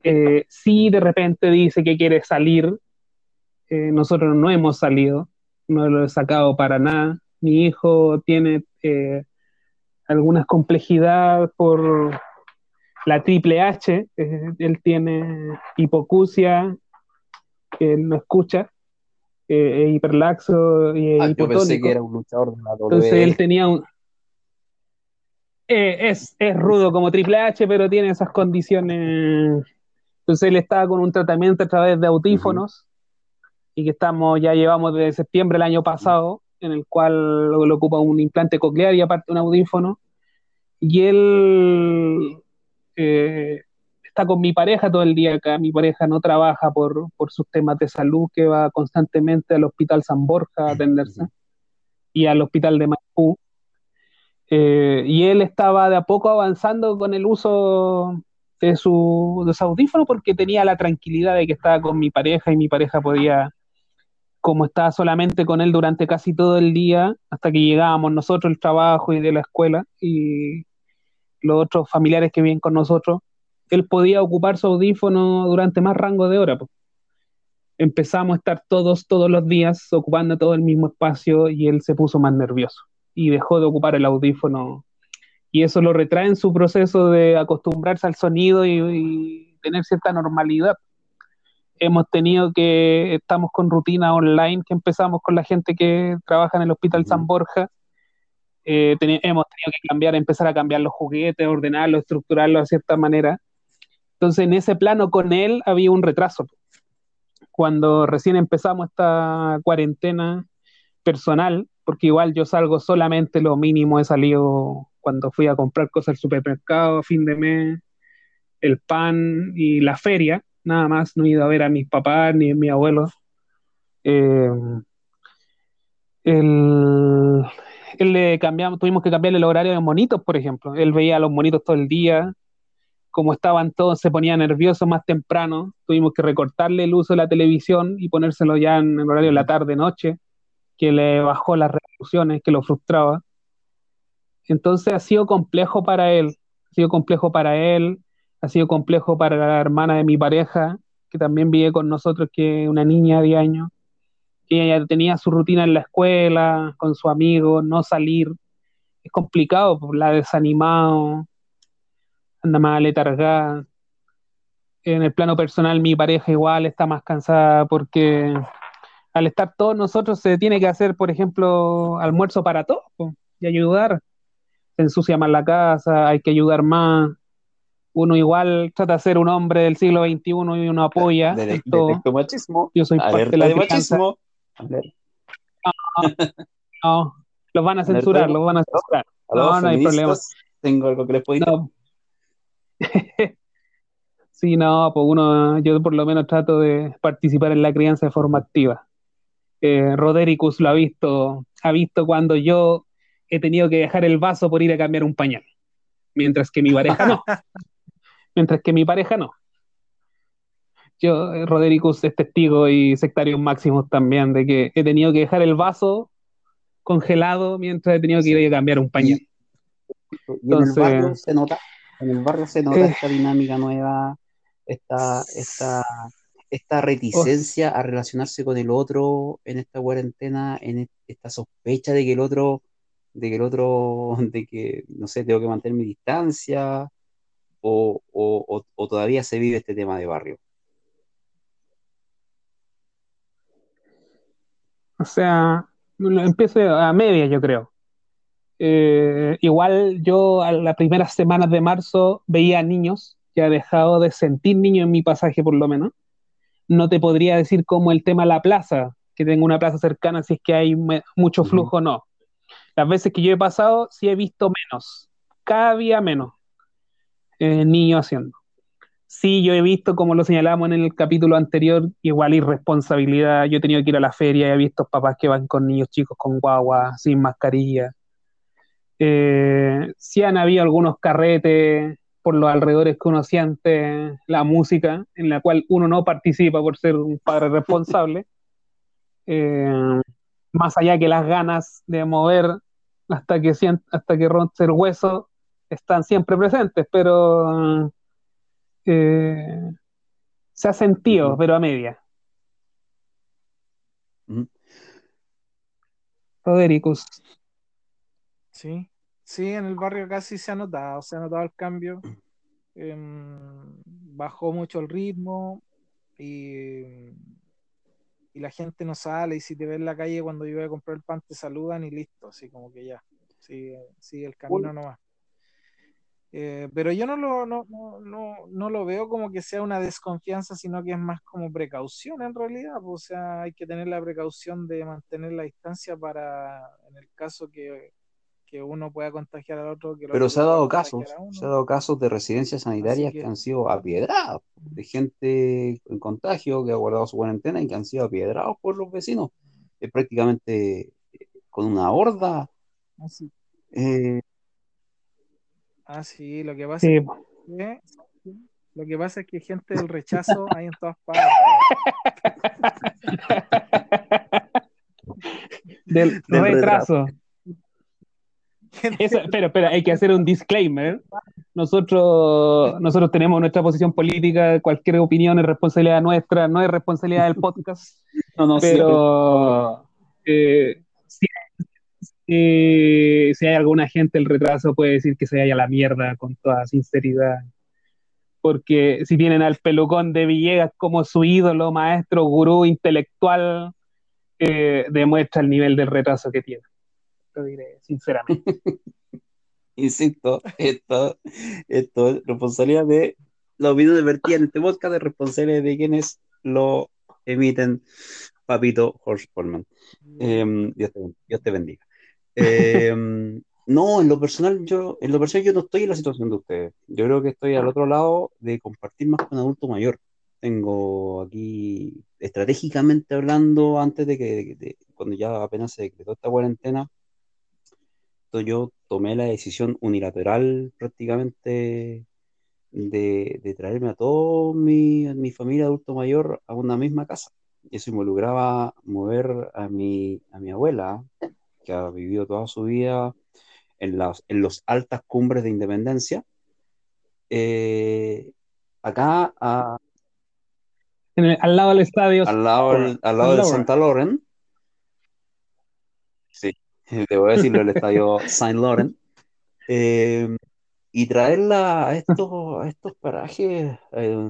Speaker 4: Eh, sí, de repente dice que quiere salir. Eh, nosotros no hemos salido, no lo he sacado para nada. Mi hijo tiene eh, algunas complejidades por la triple H. eh, él tiene hipocusia, que él no escucha, eh, es hiperlaxo y
Speaker 2: Ah, yo pensé que era un luchador de la
Speaker 4: Entonces
Speaker 2: WWE.
Speaker 4: él tenía un... eh, es, es rudo como Triple H, pero tiene esas condiciones. Entonces él estaba con un tratamiento a través de audífonos y que estamos, ya llevamos desde septiembre del año pasado, en el cual lo, lo ocupa un implante coclear y aparte un audífono. Y él eh, está con mi pareja todo el día acá. Mi pareja no trabaja por, por sus temas de salud, que va constantemente al Hospital San Borja a atenderse y al Hospital de Maipú. Eh, y él estaba de a poco avanzando con el uso de su, de su audífono porque tenía la tranquilidad de que estaba con mi pareja y mi pareja podía, como estaba solamente con él durante casi todo el día, hasta que llegábamos nosotros el trabajo y de la escuela y los otros familiares que viven con nosotros, él podía ocupar su audífono durante más rango de hora. pues. Empezamos a estar todos, todos los días ocupando todo el mismo espacio y él se puso más nervioso y dejó de ocupar el audífono. Y eso lo retrae en su proceso de acostumbrarse al sonido y, y tener cierta normalidad. Hemos tenido que, estamos con rutina online que empezamos con la gente que trabaja en el Hospital San Borja. Eh, hemos tenido que cambiar, empezar a cambiar los juguetes, ordenarlos, estructurarlos de cierta manera. Entonces, en ese plano con él había un retraso. Cuando recién empezamos esta cuarentena personal, porque igual yo salgo solamente lo mínimo, he salido cuando fui a comprar cosas al supermercado a fin de mes, el pan y la feria, nada más, no he ido a ver a mis papás ni a mi abuelo. Eh, el, le cambiamos, tuvimos que cambiarle el horario de monitos, por ejemplo. Él veía a los monitos todo el día. como estaban todos, se ponía nervioso más temprano, tuvimos que recortarle el uso de la televisión y ponérselo ya en el horario de la tarde-noche, que le bajó las revoluciones, que lo frustraba. Entonces ha sido complejo para él, ha sido complejo para él, ha sido complejo para la hermana de mi pareja, que también vive con nosotros, que es una niña de 10 años, ella tenía su rutina en la escuela, con su amigo, no salir. Es complicado, pues, la desanimado, anda más letargada. En el plano personal, mi pareja igual está más cansada porque al estar todos nosotros se tiene que hacer, por ejemplo, almuerzo para todos y ayudar. Se ensucia más la casa, hay que ayudar más. Uno igual trata de ser un hombre del siglo XXI y uno apoya.
Speaker 2: De,
Speaker 4: machismo. Yo soy parte de la de machismo. No, los van a censurar, los van a censurar.
Speaker 2: No, no hay problema. Tengo algo que les puedo decir.
Speaker 4: sí, no, pues uno, yo por lo menos trato de participar en la crianza de forma activa. Eh, Rodericus lo ha visto, ha visto cuando yo he tenido que dejar el vaso por ir a cambiar un pañal, mientras que mi pareja no. mientras que mi pareja no. Yo, eh, Rodericus es testigo y sectario máximos también de que he tenido que dejar el vaso congelado mientras he tenido que ir a cambiar un pañal.
Speaker 2: Entonces, se nota en el barrio se nota esta dinámica nueva, esta, esta, esta reticencia a relacionarse con el otro en esta cuarentena, en esta sospecha de que el otro, de que el otro, de que, no sé, tengo que mantener mi distancia, o, o, todavía se vive este tema de barrio.
Speaker 4: O sea, empiezo a media, yo creo. Eh, igual yo a las primeras semanas de marzo veía niños, que ha dejado de sentir niños en mi pasaje por lo menos. No te podría decir como el tema la plaza, que tengo una plaza cercana si es que hay mucho flujo o no. Las veces que yo he pasado sí he visto menos, cada día menos eh, niños haciendo. Sí, yo he visto, como lo señalamos en el capítulo anterior, igual irresponsabilidad. Yo he tenido que ir a la feria y he visto papás que van con niños chicos con guagua, sin mascarilla eh, sí han habido algunos carretes por los alrededores que uno siente la música, en la cual uno no participa por ser un padre responsable. Eh, más allá que las ganas de mover hasta que, hasta que rompe el hueso están siempre presentes, pero eh, se ha sentido, pero a media. Rodericus.
Speaker 3: Sí, Sí, en el barrio casi se ha notado, se ha notado el cambio. Em, bajó mucho el ritmo y, la gente no sale. Y si te ves en la calle cuando yo voy a comprar el pan, te saludan y listo, así como que ya. Sigue, sigue el camino nomás. Eh, pero yo no lo, no, no, no, lo veo como que sea una desconfianza, sino que es más como precaución en realidad. O sea, hay que tener la precaución de mantener la distancia para, en el caso que que uno pueda contagiar al otro.
Speaker 2: Pero se ha dado casos, se ha dado casos de residencias sanitarias que... han sido apiedradas, de gente en contagio que ha guardado su cuarentena y que han sido apiedrados por los vecinos, es prácticamente eh, con una horda.
Speaker 3: Así.
Speaker 2: Eh...
Speaker 3: Ah, sí, lo que pasa es que, lo que pasa es que gente del rechazo hay en todas partes.
Speaker 4: del, retraso. espera, espera, hay que hacer un disclaimer. Nosotros, nosotros tenemos nuestra posición política, cualquier opinión es responsabilidad nuestra, no es responsabilidad del podcast. No, no, pero eh, si, hay alguna gente el retraso puede decir que se vaya a la mierda con toda sinceridad. Porque si tienen al pelucón de Villegas como su ídolo, maestro, gurú, intelectual, eh, demuestra el nivel del retraso que tiene lo diré sinceramente.
Speaker 2: Insisto, esto, esto es responsabilidad de los videos de en este podcast, de responsabilidad de quienes lo emiten, papito Horst em, Dios, te, bendiga. Em, no, en lo personal, yo, en lo personal yo no estoy en la situación de ustedes. Yo creo que estoy al otro lado de compartir más con adulto mayor. Tengo aquí, estratégicamente hablando, antes de que, cuando ya apenas se decretó esta cuarentena, yo tomé la decisión unilateral prácticamente de, traerme a toda mi, mi familia adulto mayor a una misma casa. Eso involucraba mover a mi, a mi abuela, que ha vivido toda su vida en las en los altas cumbres de independencia, eh, acá a,
Speaker 4: al lado del estadio.
Speaker 2: Al lado, al lado de Santa Lauren. Sí, te voy a decirlo, el estadio Saint Laurent. Eh, y traerla a estos, a estos parajes eh,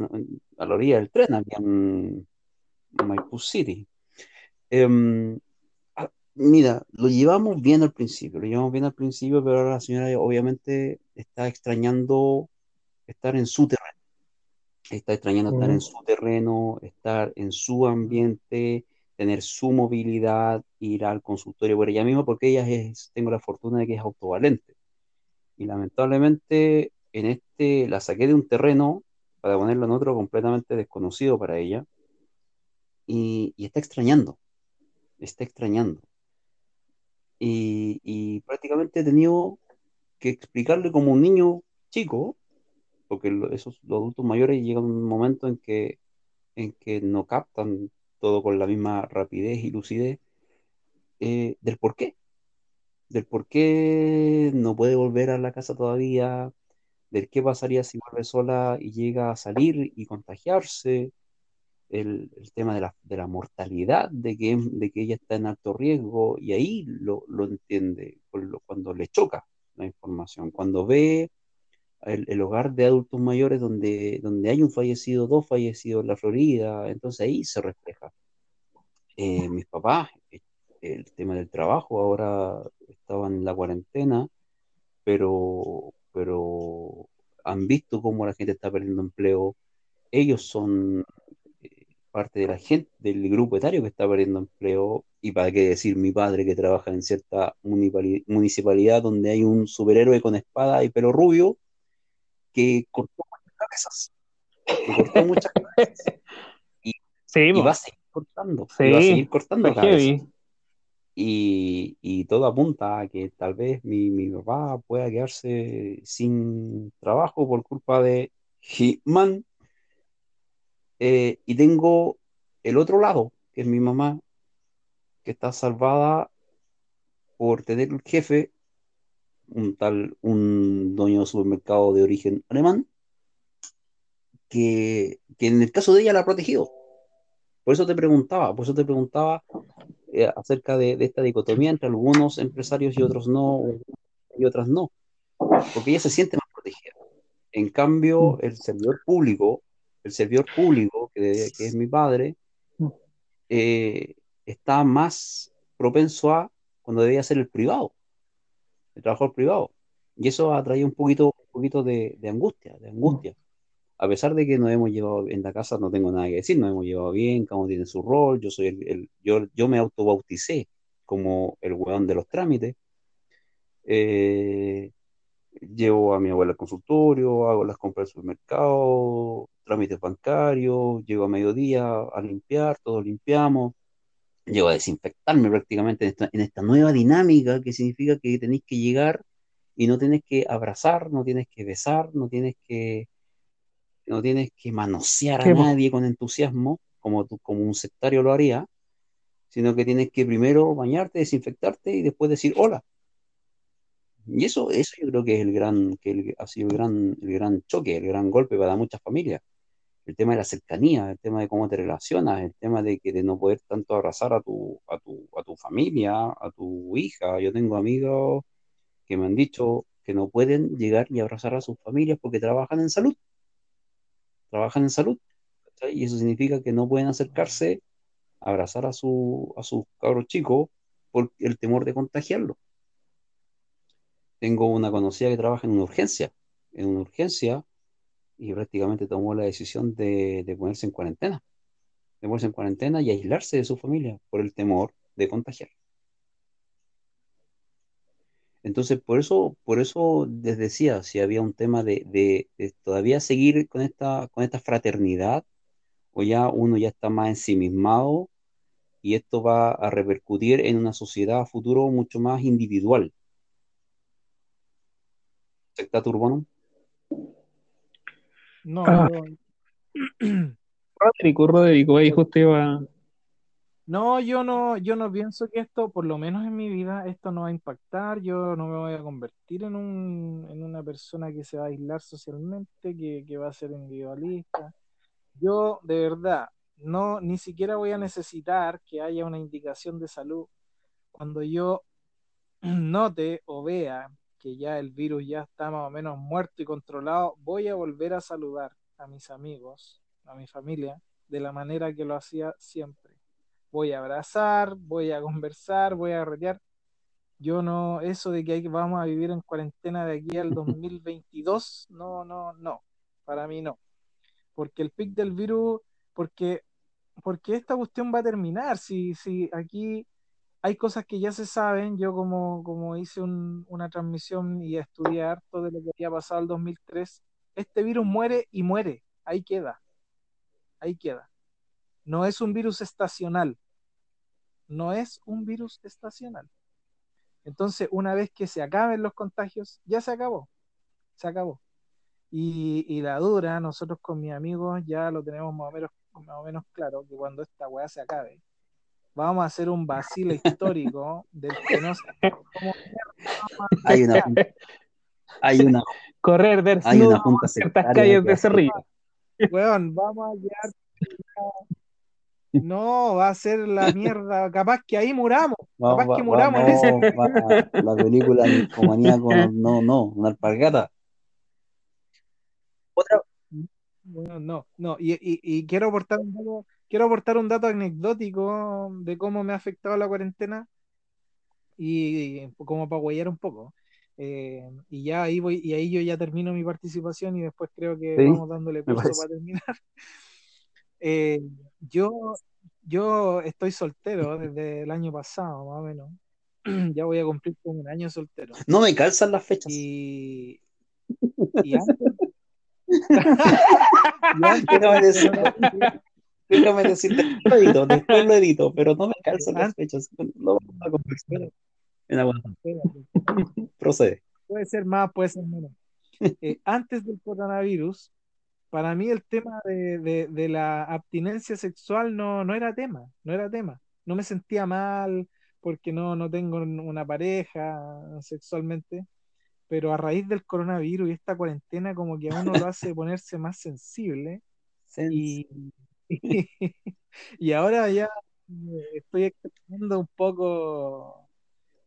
Speaker 2: a la orilla del tren, aquí en Maipú City. Em, ah, mira, lo llevamos bien al principio, lo llevamos bien al principio, pero ahora la señora obviamente está extrañando estar en su terreno. Está extrañando estar en su terreno, estar en su ambiente, tener su movilidad, ir al consultorio por ella misma, porque ella es, tengo la fortuna de que es autovalente. Y lamentablemente en este la saqué de un terreno para ponerlo en otro completamente desconocido para ella. Y, está extrañando, está extrañando. Y, y, prácticamente he tenido que explicarle como un niño chico porque esos, los adultos mayores llegan un momento en que, en que no captan todo con la misma rapidez y lucidez eh, del por qué. Del por qué no puede volver a la casa todavía, del qué pasaría si vuelve sola y llega a salir y contagiarse, el, tema de la, de la, mortalidad, de que, de que ella está en alto riesgo, y ahí lo, lo entiende cuando le choca la información, cuando ve el, hogar de adultos mayores donde, donde hay un fallecido, dos fallecidos en la Florida, entonces ahí se refleja. Eh, mis papás, eh, el tema del trabajo, ahora estaban en la cuarentena, pero, pero han visto cómo la gente está perdiendo empleo. Ellos son parte de la gente, del grupo etario que está perdiendo empleo. Y para qué decir mi padre que trabaja en cierta municipalidad donde hay un superhéroe con espada y pelo rubio que cortó muchas cabezas. Que cortó muchas cabezas. Y, sí, va a seguir cortando. Sí, va a seguir cortando cabezas. Y, y, todo apunta a que tal vez mi, mi papá pueda quedarse sin trabajo por culpa de Hitman. Eh, y tengo el otro lado, que es mi mamá, que está salvada por tener un jefe un tal, un dueño de supermercado de origen alemán, que, en el caso de ella la ha protegido. Por eso te preguntaba, por eso te preguntaba eh, acerca de, esta dicotomía entre algunos empresarios y otros no, y otras no, porque ella se siente más protegida. En cambio, el servidor público, el servidor público, que, es mi padre, mm. eh, está más propenso a cuando debía ser el privado el trabajador privado. Y eso ha traído un poquito, un poquito de, angustia, de angustia. A pesar de que nos hemos llevado en la casa, no tengo nada que decir, nos hemos llevado bien, cada uno tiene su rol, yo soy el, yo, yo me autobauticé como el hueón de los trámites. Eh, llevo a mi abuela al consultorio, hago las compras del supermercado, trámites bancarios, llego a mediodía a limpiar, todos limpiamos, llego a desinfectarme prácticamente en esta, nueva dinámica que significa que tenéis que llegar y no tienes que abrazar, no tienes que besar, no tienes que no tienes que manosear a nadie con entusiasmo, como, como un sectario lo haría, sino que tienes que primero bañarte, desinfectarte y después decir hola. Y eso, eso yo creo que es el gran, que ha sido el gran, el gran choque, el gran golpe para muchas familias el tema de la cercanía, el tema de cómo te relacionas, el tema de que de no poder tanto abrazar a tu, a tu, a tu familia, a tu hija. Yo tengo amigos que me han dicho que no pueden llegar y abrazar a sus familias porque trabajan en salud. Trabajan en salud. Y eso significa que no pueden acercarse abrazar a, su, a sus cabros chicos por el temor de contagiarlo. Tengo una conocida que trabaja en una urgencia. En una urgencia y prácticamente tomó la decisión de, ponerse en cuarentena, de ponerse en cuarentena y aislarse de su familia por el temor de contagiar. Entonces, por eso, por eso les decía, si había un tema de, todavía seguir con esta, con esta fraternidad, o ya uno ya está más ensimismado y esto va a repercutir en una sociedad futuro mucho más individual. ¿Secta Urbano?
Speaker 3: No,
Speaker 4: Ah. Rodrigo, Rodrigo, ahí justo iba.
Speaker 3: No, yo no, yo no pienso que esto, por lo menos en mi vida, esto no va a impactar. Yo no me voy a convertir en un, en una persona que se va a aislar socialmente, que, que va a ser individualista. Yo, de verdad, no, ni siquiera voy a necesitar que haya una indicación de salud. Cuando yo note o vea que ya el virus ya está más o menos muerto y controlado, voy a volver a saludar a mis amigos, a mi familia, de la manera que lo hacía siempre voy a abrazar, voy a conversar, voy a retear. Yo no, eso de que hay, vamos a vivir en cuarentena de aquí al 2022, no, no, no, para mí no. Porque el pic del virus, porque, porque esta cuestión va a terminar. Si, si aquí hay cosas que ya se saben, yo como, como hice un- una transmisión y estudié harto de lo que había pasado el 2003, este virus muere y muere, ahí queda, ahí queda. No es un virus estacional. No es un virus estacional. Entonces, una vez que se acaben los contagios, ya se acabó. Se acabó. Y, y la dura, nosotros con mis amigos ya lo tenemos más o menos, más o menos claro, que cuando esta weá se acabe, vamos a hacer un vacilo histórico del que no sé cómo
Speaker 2: Hay una, hay una,
Speaker 4: Correr
Speaker 2: hay una junta
Speaker 4: por ciertas calles de
Speaker 2: hace-
Speaker 4: Cerrillo.
Speaker 3: Weón, vamos a quedar. No, va a ser la mierda. Capaz que ahí muramos.
Speaker 2: Va-
Speaker 3: Capaz
Speaker 2: va-
Speaker 3: que muramos en
Speaker 2: vamos, va- la película con, no, no, una alpargata. Otra,
Speaker 3: Bueno, no, no. Y, y- y quiero aportar un dato, quiero aportar un dato anecdótico de cómo me ha afectado la cuarentena y, como para huellar un poco. Eh, y ya ahí voy, y ahí yo ya termino mi participación y después creo que
Speaker 2: Sí,
Speaker 3: vamos dándole curso
Speaker 2: parece.
Speaker 3: para terminar. Eh, yo, yo estoy soltero desde el año pasado, más o menos. Ya voy a cumplir como un año soltero.
Speaker 2: no me calzan las fechas.
Speaker 3: Y, y antes, y antes
Speaker 2: Déjame
Speaker 3: de
Speaker 2: decir, déjame decirte, lo edito, después lo edito, pero no me calzan las
Speaker 3: Antes-
Speaker 2: fechas. No vamos a conversar. En.
Speaker 3: Espérate.
Speaker 2: Procede.
Speaker 3: Puede ser más, puede ser menos. Eh, antes del coronavirus, para mí el tema de, de- de la abstinencia sexual no, no era tema, no era tema. No me sentía mal porque no, no tengo una pareja sexualmente, pero a raíz del coronavirus y esta cuarentena como que a uno lo hace ponerse más sensible y, y ahora ya eh, estoy extrañando un poco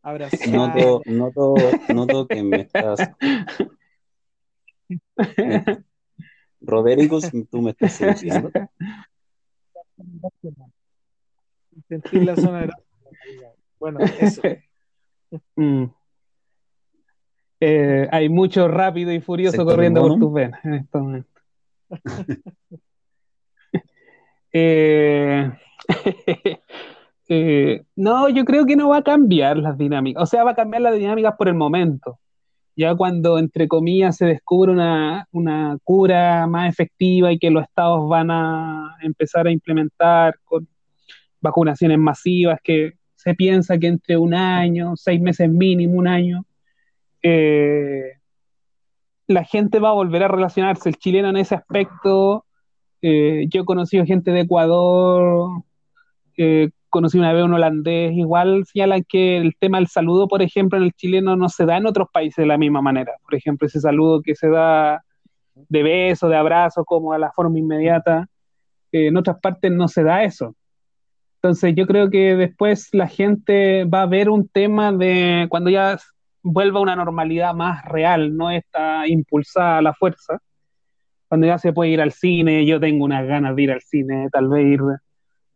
Speaker 3: abrazar.
Speaker 2: Noto, noto, noto que me estás. Roderico, tú me estás seduciendo.
Speaker 3: sentir la zona erótica. Bueno, eso.
Speaker 4: Mm. Eh, hay mucho rápido y furioso corriendo por tus venas en estos momentos. Eh, eh, no, yo creo que no va a cambiar las dinámicas. O sea, va a cambiar las dinámicas por el momento. Ya cuando, entre comillas, se descubre una, cura más efectiva y que los estados van a empezar a implementar con vacunaciones masivas, que se piensa que entre un año, seis meses mínimo, un año, eh, la gente va a volver a relacionarse. El chileno en ese aspecto, eh, yo he conocido gente de Ecuador, eh, conocí una vez un holandés, igual señalan que el tema del saludo, por ejemplo, en el chileno no se da en otros países de la misma manera. Por ejemplo, ese saludo que se da de beso, de abrazo, como a la forma inmediata, eh, en otras partes no se da eso. Entonces yo creo que después la gente va a ver un tema de cuando ya vuelva una normalidad más real, no está impulsada a la fuerza, cuando ya se puede ir al cine, yo tengo unas ganas de ir al cine, tal vez ir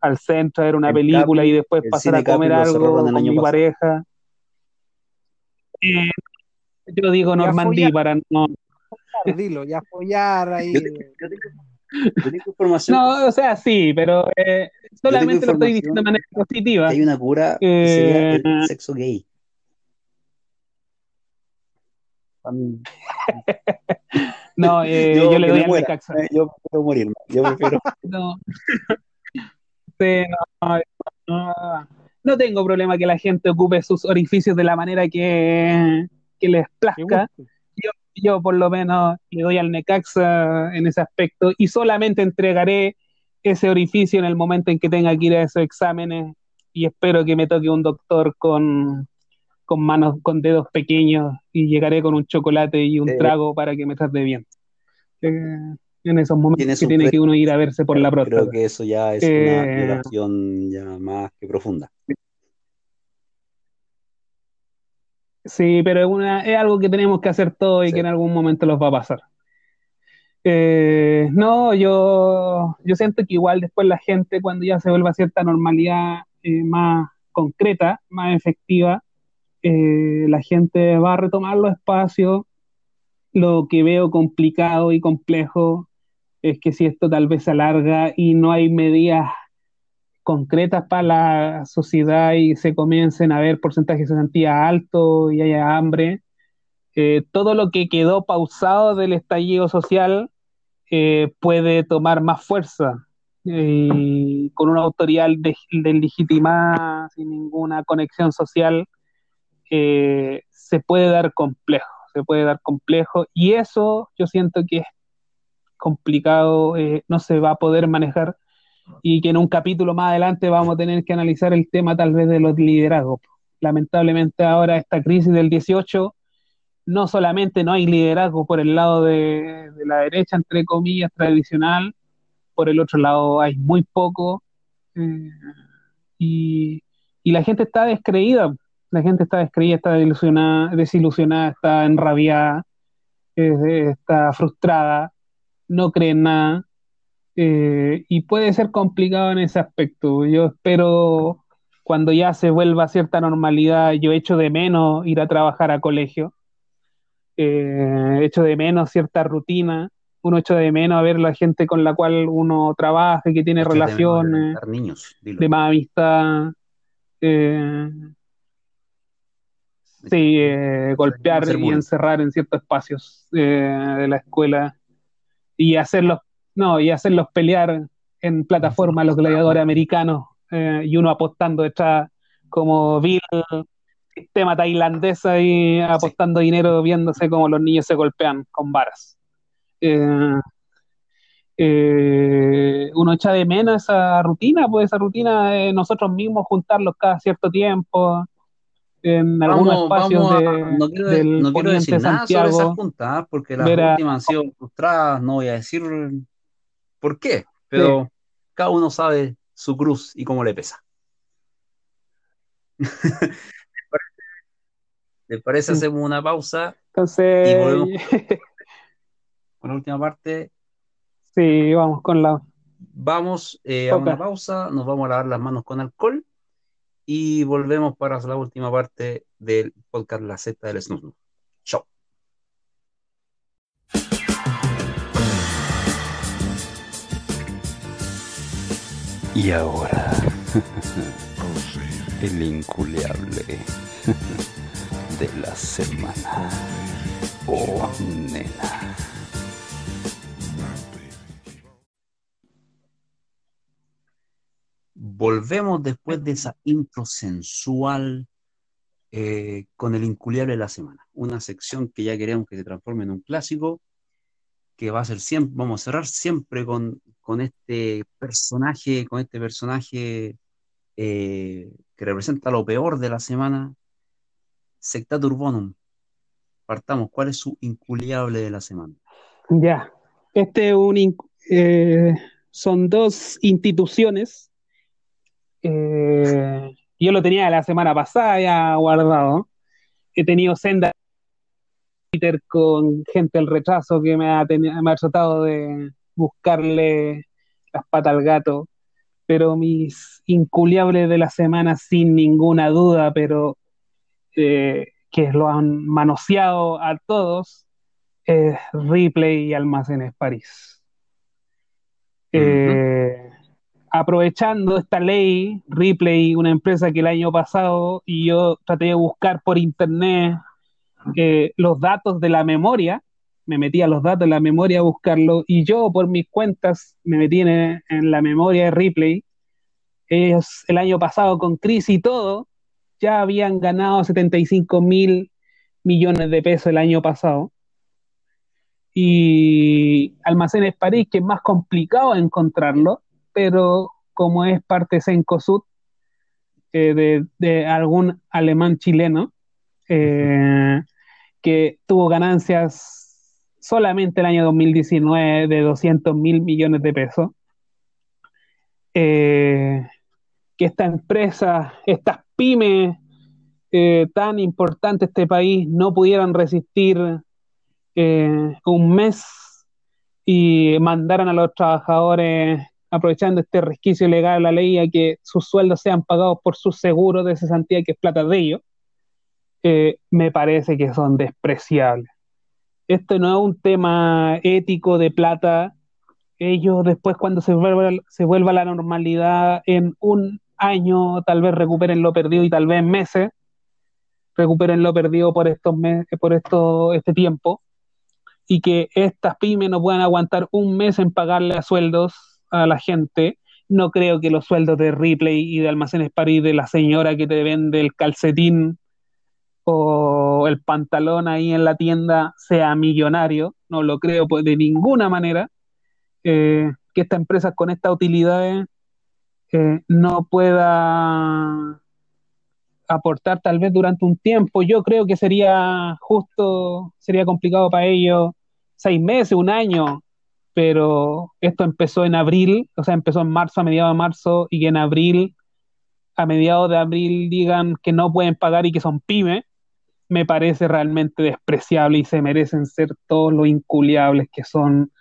Speaker 4: al centro a ver una
Speaker 2: El
Speaker 4: película
Speaker 2: Capi-
Speaker 4: y después pasar a comer
Speaker 2: Capi
Speaker 4: algo con
Speaker 2: año
Speaker 4: mi
Speaker 2: pasado.
Speaker 4: pareja. Eh, yo digo Normandí
Speaker 3: follar.
Speaker 4: para no...
Speaker 3: Dilo, ya apoyar ahí.
Speaker 2: Yo tengo, yo tengo- yo tengo información
Speaker 4: No, o sea, sí, pero eh, solamente lo estoy diciendo de manera positiva.
Speaker 2: hay una cura que sería
Speaker 4: Eh,
Speaker 2: el sexo gay.
Speaker 4: No, eh, yo, le doy al Necaxa.
Speaker 2: eh, Yo prefiero morirme. Yo prefiero.
Speaker 4: No. Sí, no, no, no tengo problema que la gente ocupe sus orificios de la manera que, que les plazca. Yo, yo por lo menos le doy al Necaxa en ese aspecto y solamente entregaré ese orificio en el momento en que tenga que ir a esos exámenes y espero que me toque un doctor con, con manos, con dedos pequeños y llegaré con un chocolate y un trago para que me trate bien. Eh, en esos momentos que tiene que uno ir a verse por la próstata.
Speaker 2: Creo que eso ya es una eh, violación ya más que profunda.
Speaker 4: Sí, pero es, una, es algo que tenemos que hacer todo y que en algún momento los va a pasar. Eh, no, yo, yo siento que igual después la gente, cuando ya se vuelva a cierta normalidad más concreta, más efectiva, eh, la gente va a retomar los espacios. Lo que veo complicado y complejo es que si esto tal vez se alarga y no hay medidas concretas para la sociedad y se comiencen a ver porcentajes de cesantía altos y haya hambre, eh, todo lo que quedó pausado del estallido social eh, puede tomar más fuerza y con una autoridad deslegitimada, sin ninguna conexión social, eh, se puede dar complejo, se puede dar complejo y eso yo siento que es complicado, eh, no se va a poder manejar y que en un capítulo más adelante vamos a tener que analizar el tema tal vez de los liderazgos. Lamentablemente ahora esta crisis del 18, no solamente no hay liderazgo por el lado de, la derecha, entre comillas, tradicional, por el otro lado hay muy poco eh, y, y la gente está descreída, la gente está descreída, está desilusionada, desilusionada está enrabiada, está frustrada, no cree en nada. Eh, y puede ser complicado en ese aspecto. Yo espero cuando ya se vuelva a cierta normalidad, yo echo de menos ir a trabajar a colegio, eh, echo de menos cierta rutina, uno echa de menos a ver la gente con la cual uno trabaja, que tiene relaciones, de, más amistad. Eh, Sí, eh, golpear y encerrar en ciertos espacios eh, de la escuela y hacerlos, no, y hacerlos pelear en plataforma los gladiadores americanos eh, y uno apostando detrás como vil sistema tailandés ahí apostando dinero viéndose como los niños se golpean con varas. uno echa de menos esa rutina, pues esa rutina de nosotros mismos juntarlos cada cierto tiempo, en algunos espacios de,
Speaker 2: no quiero, del no quiero decir nada sobre esas juntas, porque las últimas han sido frustradas, no voy a decir por qué, pero cada uno sabe su cruz y cómo le pesa. ¿Le parece? Hacemos una pausa
Speaker 4: Entonces,
Speaker 2: y volvemos con la última parte.
Speaker 4: Sí, vamos con la...
Speaker 2: Vamos eh, a una pausa, nos vamos a lavar las manos con alcohol y volvemos para la última parte del podcast La Z del Snus. Chao. Y ahora, el inculeable de la semana. Oh, nena. Volvemos después de esa intro sensual eh, con el inculiable de la semana. Una sección que ya queremos que se transforme en un clásico, que va a ser siempre, vamos a cerrar siempre con, con este personaje, con este personaje eh, que representa lo peor de la semana, Secta Turbonum. Partamos, ¿cuál es su inculiable de la semana?
Speaker 4: Ya, este un, eh, son dos instituciones eh, yo lo tenía la semana pasada ya guardado. He tenido senda Twitter con gente del rechazo que me ha, me ha tratado de buscarle las patas al gato. Pero mis inculiables de la semana, sin ninguna duda, pero eh, que lo han manoseado a todos, es Ripley y Almacenes París. eh, aprovechando esta ley, Ripley, una empresa que el año pasado, y yo traté de buscar por internet eh, los datos de la memoria, me metí a los datos de la memoria a buscarlo, y yo por mis cuentas me metí en, la memoria de Ripley. Ellos el año pasado con crisis y todo, ya habían ganado 75 mil millones de pesos el año pasado. y Almacenes París, que es más complicado encontrarlo, pero como es parte de Sencosud, eh, de, algún alemán chileno, eh, que tuvo ganancias solamente el año 2019 de 200 mil millones de pesos. Eh, que esta empresa, estas pymes tan importantes de este país no pudieran resistir un mes y mandaran a los trabajadores aprovechando este resquicio legal de la ley a que sus sueldos sean pagados por sus seguros de cesantía que es plata de ellos, eh, me parece que son despreciables. Esto no es un tema ético de plata. Ellos después cuando se vuelva, se vuelva a la normalidad en un año tal vez recuperen lo perdido y tal vez meses recuperen lo perdido por estos meses, por esto, este tiempo y que estas pymes no puedan aguantar un mes en pagarle a sueldos a la gente. No creo que los sueldos de Ripley y de Almacenes París de la señora que te vende el calcetín o el pantalón ahí en la tienda sea millonario. No lo creo pues, de ninguna manera. Eh, que esta empresa con estas utilidades eh, no pueda aportar tal vez durante un tiempo. Yo creo que sería justo, sería complicado para ellos seis meses, un año, pero esto empezó en abril, o sea, empezó en marzo, a mediados de marzo, y que en abril, a mediados de abril, digan que no pueden pagar y que son pymes, me parece realmente despreciable y se merecen ser todos los inculiables que son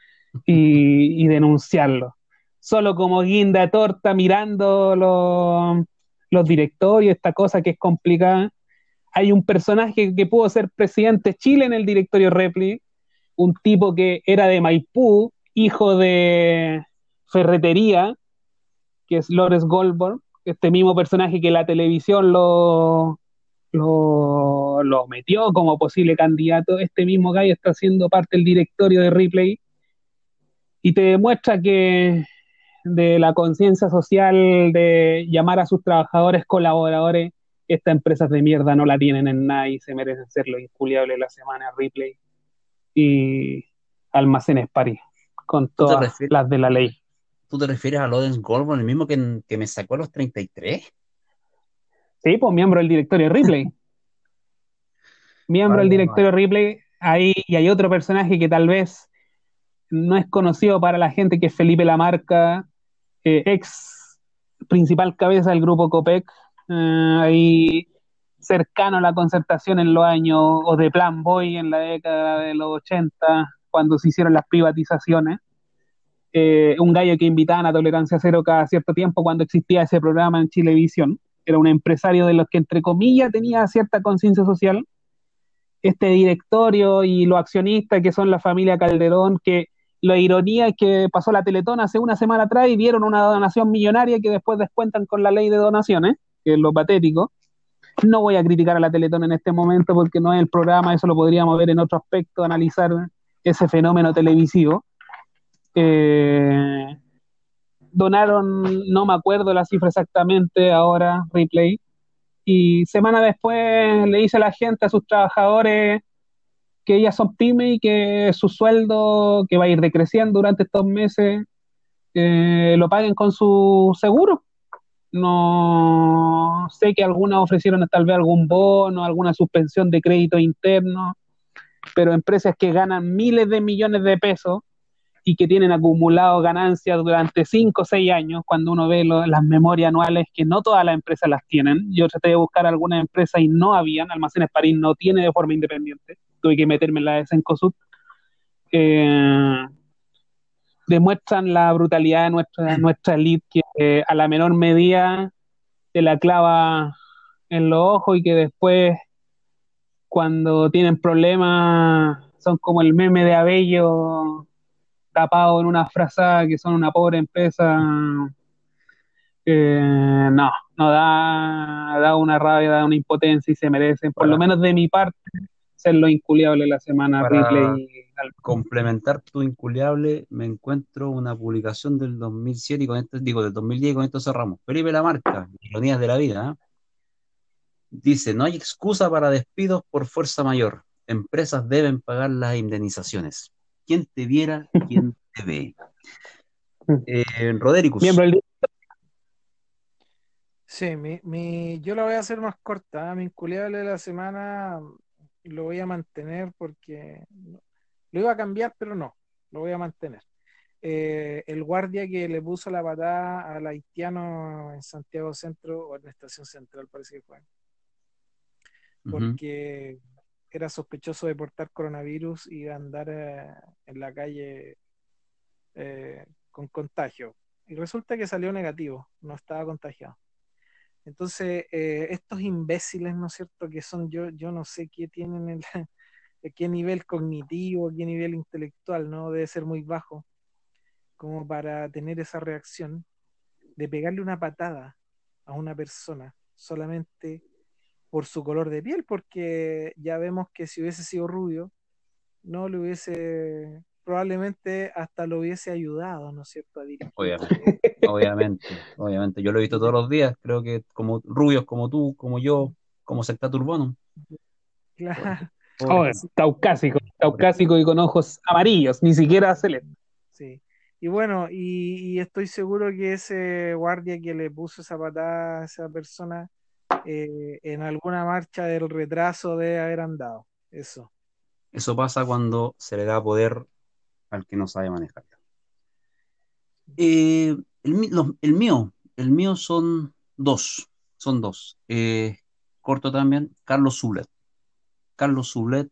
Speaker 4: y, denunciarlo. Solo como guinda torta mirando los, los directorios, esta cosa que es complicada. Hay un personaje que pudo ser presidente de Chile en el directorio Repli, un tipo que era de Maipú, hijo de Ferretería, que es Lores Goldberg, este mismo personaje que la televisión lo, lo, metió como posible candidato, este mismo gallo está siendo parte del directorio de Ripley y te demuestra que de la conciencia social de llamar a sus trabajadores colaboradores, estas empresas de mierda no la tienen en nada y se merecen ser los inculiables de la semana Ripley y Almacenes París con todas las de la ley.
Speaker 2: ¿Tú te refieres a Lorenz Goldman, el mismo que, que me sacó a los 33?
Speaker 4: Sí, pues miembro del directorio Ripley. miembro del directorio Ripley. Ahí, y hay otro personaje que tal vez no es conocido para la gente, que es Felipe Lamarca, eh, ex principal cabeza del grupo COPEC, eh, ahí cercano a la concertación en los años, o de Plan Boy en la década de los 80, cuando se hicieron las privatizaciones. Eh, un gallo que invitaban a Tolerancia Cero cada cierto tiempo cuando existía ese programa en Chilevisión. Era un empresario de los que, entre comillas, tenía cierta conciencia social. Este directorio y los accionistas, que son la familia Calderón, que la ironía es que pasó la Teletón hace una semana atrás y vieron una donación millonaria que después descuentan con la ley de donaciones, que es lo patético. No voy a criticar a la Teletón en este momento porque no es el programa, eso lo podríamos ver en otro aspecto, analizar ese fenómeno televisivo. Eh, donaron, no me acuerdo la cifra exactamente ahora, replay, y semana después le dice a la gente, a sus trabajadores, que ellas son pymes y que su sueldo, que va a ir decreciendo durante estos meses, eh, lo paguen con su seguro. No sé que algunas ofrecieron tal vez algún bono, alguna suspensión de crédito interno, pero empresas que ganan miles de millones de pesos y que tienen acumulado ganancias durante 5 o 6 años, cuando uno ve las memorias anuales, que no todas las empresas las tienen. Yo traté de buscar algunas empresas y no habían, Almacenes París no tiene de forma independiente, tuve que meterme en la de Sencosud. Eh, demuestran la brutalidad de nuestra, nuestra elite, que eh, a la menor medida te la clava en los ojos y que después cuando tienen problemas son como el meme de Abello tapado en una frazada que son una pobre empresa. Eh, no, no da, da una rabia, da una impotencia y se merecen, por lo menos de mi parte, ser lo inculiable la semana
Speaker 2: Para complementar tu inculiable, me encuentro una publicación del 2007 y con esto, digo, del 2010 y con esto cerramos. Felipe Lamarca, Ironías de la Vida, ¿eh? Dice, no hay excusa para despidos por fuerza mayor. Empresas deben pagar las indemnizaciones. quien te viera, quien te ve. Eh, Rodericus.
Speaker 4: Miembro del
Speaker 3: Sí, mi, mi, yo la voy a hacer más corta. ¿eh? Mi inculiable de la semana lo voy a mantener porque lo iba a cambiar, pero no, lo voy a mantener. Eh, el guardia que le puso la patada al haitiano en Santiago Centro o en la estación central, parece que fue. Porque era sospechoso de portar coronavirus y de andar eh, en la calle eh, con contagio. Y resulta que salió negativo, no estaba contagiado. Entonces, estos imbéciles, ¿no es cierto? Que son yo, yo no sé qué tienen, el, qué nivel cognitivo, qué nivel intelectual, ¿no? Debe ser muy bajo como para tener esa reacción de pegarle una patada a una persona solamente por su color de piel, porque ya vemos que si hubiese sido rubio, no le hubiese, probablemente hasta lo hubiese ayudado, ¿no es cierto?
Speaker 2: Obviamente, obviamente, obviamente. Yo lo he visto todos los días, creo que como rubios como tú, como yo, como secta turbano.
Speaker 4: Claro. Oh, caucásico, caucásico y con ojos amarillos, ni siquiera celeste.
Speaker 3: Sí. Y bueno, y, estoy seguro que ese guardia que le puso esa patada a esa persona eh, en alguna marcha del retraso debe haber andado. Eso.
Speaker 2: Eso pasa cuando se le da poder al que no sabe manejar. Eh, el, mío, el mío son dos, son dos. Eh, corto también, Carlos Zulet. Carlos Zulet,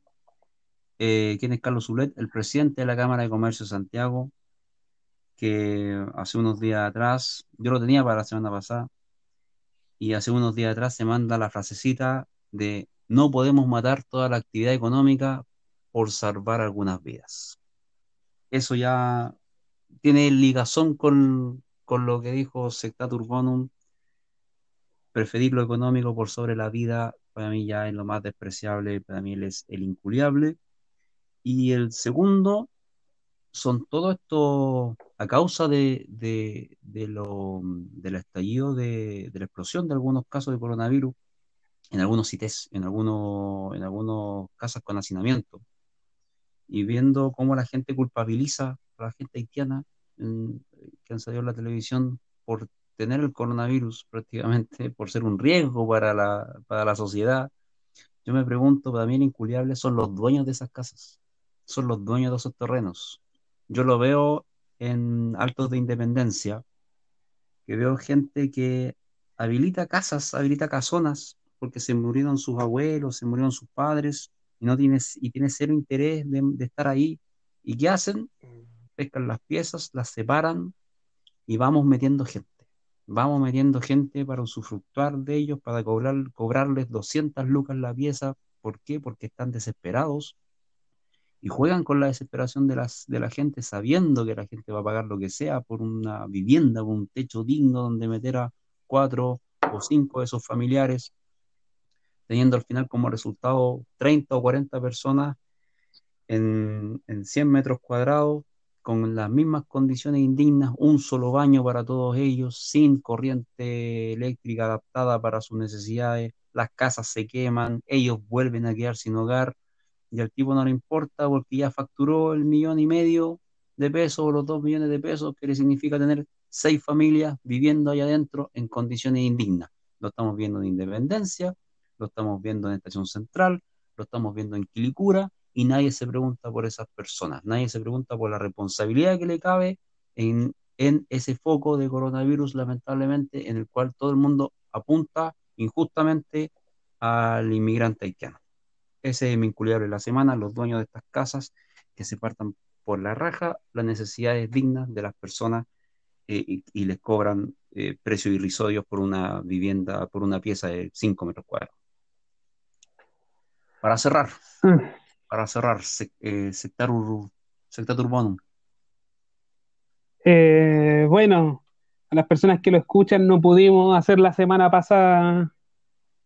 Speaker 2: ¿quién es Carlos Zulet? El presidente de la Cámara de Comercio de Santiago, que hace unos días atrás, yo lo tenía para la semana pasada, y hace unos días atrás se manda la frasecita de no podemos matar toda la actividad económica por salvar algunas vidas. Eso ya tiene ligazón con, con lo que dijo Sectatur Bonum, preferir lo económico por sobre la vida, para mí ya es lo más despreciable, para mí es el inculiable. Y el segundo son todo esto a causa de, de, lo, del estallido de, la explosión de algunos casos de coronavirus en algunos CITES, en algunos, en algunos casos con hacinamiento, y viendo cómo la gente culpabiliza a la gente haitiana que han salido en la televisión por tener el coronavirus prácticamente, por ser un riesgo para la, para la sociedad, yo me pregunto, para mí el inculiable son los dueños de esas casas, son los dueños de esos terrenos, yo lo veo en Altos de Independencia, que veo gente que habilita casas, habilita casonas, porque se murieron sus abuelos, se murieron sus padres, y no tienes, y tiene cero interés de, estar ahí. ¿Y qué hacen? Pescan las piezas, las separan y vamos metiendo gente. Vamos metiendo gente para usufructuar de ellos, para cobrar, cobrarles 200 lucas la pieza. ¿Por qué? Porque están desesperados y juegan con la desesperación de, las, de la gente sabiendo que la gente va a pagar lo que sea por una vivienda, por un techo digno donde meter a cuatro o cinco de esos familiares, teniendo al final como resultado 30 o 40 personas en, en 100 metros cuadrados con las mismas condiciones indignas, un solo baño para todos ellos, sin corriente eléctrica adaptada para sus necesidades, las casas se queman, ellos vuelven a quedar sin hogar, y al tipo no le importa porque ya facturó el millón y medio de pesos o los dos millones de pesos, que le significa tener seis familias viviendo allá adentro en condiciones indignas. Lo estamos viendo en Independencia, lo estamos viendo en Estación Central, lo estamos viendo en Quilicura y nadie se pregunta por esas personas, nadie se pregunta por la responsabilidad que le cabe en, en ese foco de coronavirus, lamentablemente, en el cual todo el mundo apunta injustamente al inmigrante haitiano. Ese es mi inculiable de la semana, los dueños de estas casas que se partan por la raja las necesidades dignas de las personas eh, y, les cobran eh, precios irrisorios por una vivienda, por una pieza de 5 metros cuadrados. Para cerrar, mm. para cerrar, eh, sector, urbano.
Speaker 4: Eh, bueno, a las personas que lo escuchan no pudimos hacer la semana pasada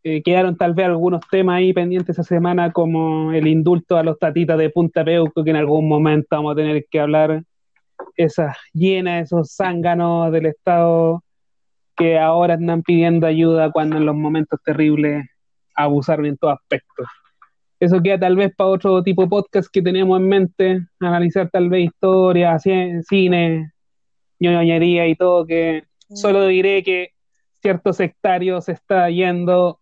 Speaker 4: eh, quedaron tal vez algunos temas ahí pendientes esa semana, como el indulto a los tatitas de Punta Peuco, que en algún momento vamos a tener que hablar, esas llenas, esos zánganos del Estado que ahora están pidiendo ayuda cuando en los momentos terribles abusaron en todo aspecto. eso queda tal vez para otro tipo de podcast que tenemos en mente, analizar tal vez historia, cine, ñoñería y todo, que solo diré que cierto sectario se está yendo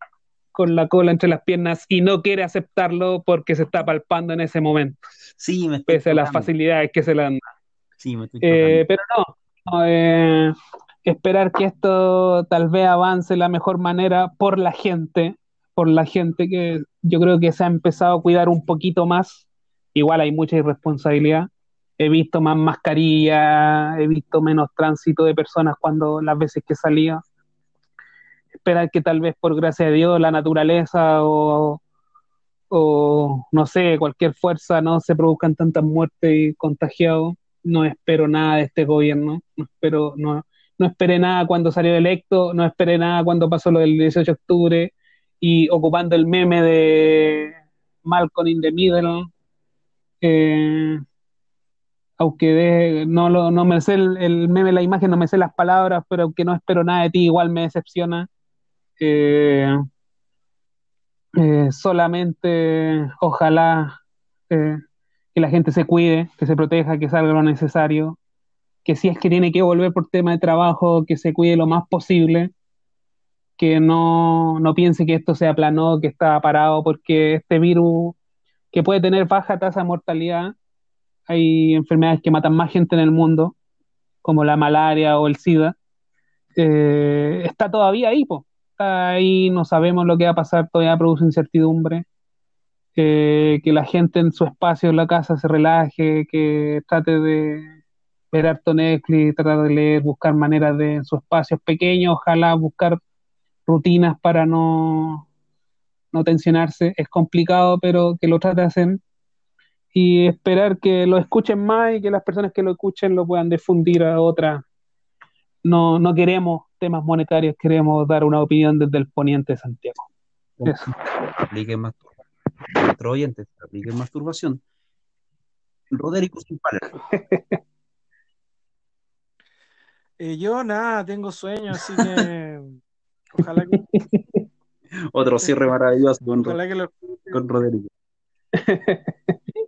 Speaker 4: con la cola entre las piernas y no quiere aceptarlo porque se está palpando en ese momento.
Speaker 2: Sí, me
Speaker 4: Pese a las facilidades que se le dan.
Speaker 2: Sí, me estoy
Speaker 4: eh, pero no, eh, esperar que esto tal vez avance de la mejor manera por la gente, por la gente que yo creo que se ha empezado a cuidar un poquito más. Igual hay mucha irresponsabilidad. He visto más mascarilla, he visto menos tránsito de personas cuando las veces que salía esperar que tal vez por gracia de Dios la naturaleza o, no sé, cualquier fuerza no se produzcan tantas muertes y contagiados. No espero nada de este gobierno, no espero, no, no esperé nada cuando salió electo, no esperé nada cuando pasó lo del 18 de octubre y ocupando el meme de Malcolm in the Middle. Eh, aunque no, lo, no me sé el, el, meme, la imagen, no me sé las palabras, pero aunque no espero nada de ti, igual me decepciona. Eh, eh, solamente ojalá eh, que la gente se cuide, que se proteja, que salga lo necesario, que si es que tiene que volver por tema de trabajo, que se cuide lo más posible, que no, no piense que esto sea plano, que está parado, porque este virus que puede tener baja tasa de mortalidad, hay enfermedades que matan más gente en el mundo, como la malaria o el SIDA, está todavía ahí, pues ahí, no sabemos lo que va a pasar, todavía produce incertidumbre. que la gente en su espacio en la casa se relaje, que trate de ver harto Netflix, tratar de leer, buscar maneras de en sus espacios pequeños, ojalá buscar rutinas para no, no tensionarse. Es complicado, pero que lo trate de hacer y esperar que lo escuchen más y que las personas que lo escuchen lo puedan difundir a otras. No, no queremos temas monetarios queremos dar una opinión desde el poniente de Santiago.
Speaker 2: Eso. Apliquen masturbación. Nuestro oyente, apliquen masturbación. Roderico sin
Speaker 3: eh, yo nada, tengo sueño, así que ojalá que.
Speaker 2: Otro cierre maravilloso con, con Roderico.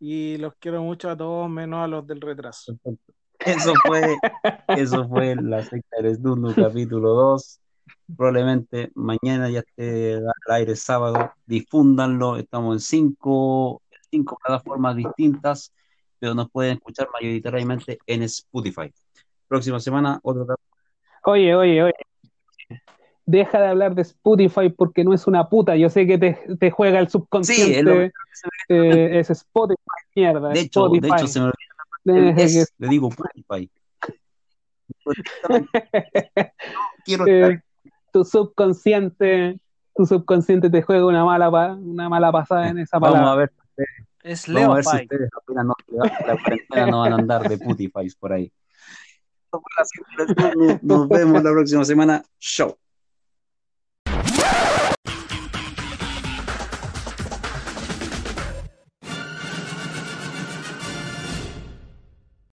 Speaker 3: y los quiero mucho a todos, menos a los del retraso.
Speaker 2: Eso fue, eso fue la secta del Esdundo, capítulo 2. Probablemente mañana ya esté al aire sábado. Difúndanlo. Estamos en cinco, cinco plataformas distintas, pero nos pueden escuchar mayoritariamente en Spotify. Próxima semana, otro
Speaker 4: Oye, oye, oye. Deja de hablar de Spotify porque no es una puta. Yo sé que te, juega el subconsciente. Sí, eh, es, Spotify, mierda.
Speaker 2: De hecho,
Speaker 4: de
Speaker 2: hecho se me le digo Spotify.
Speaker 4: quiero eh, tu subconsciente, tu subconsciente te juega una mala una mala pasada en esa palabra.
Speaker 2: Vamos a ver.
Speaker 3: Es
Speaker 2: Vamos a ver si ustedes apenas no, la cuarentena no van a andar de Putify por ahí. Nos vemos la próxima semana. Show.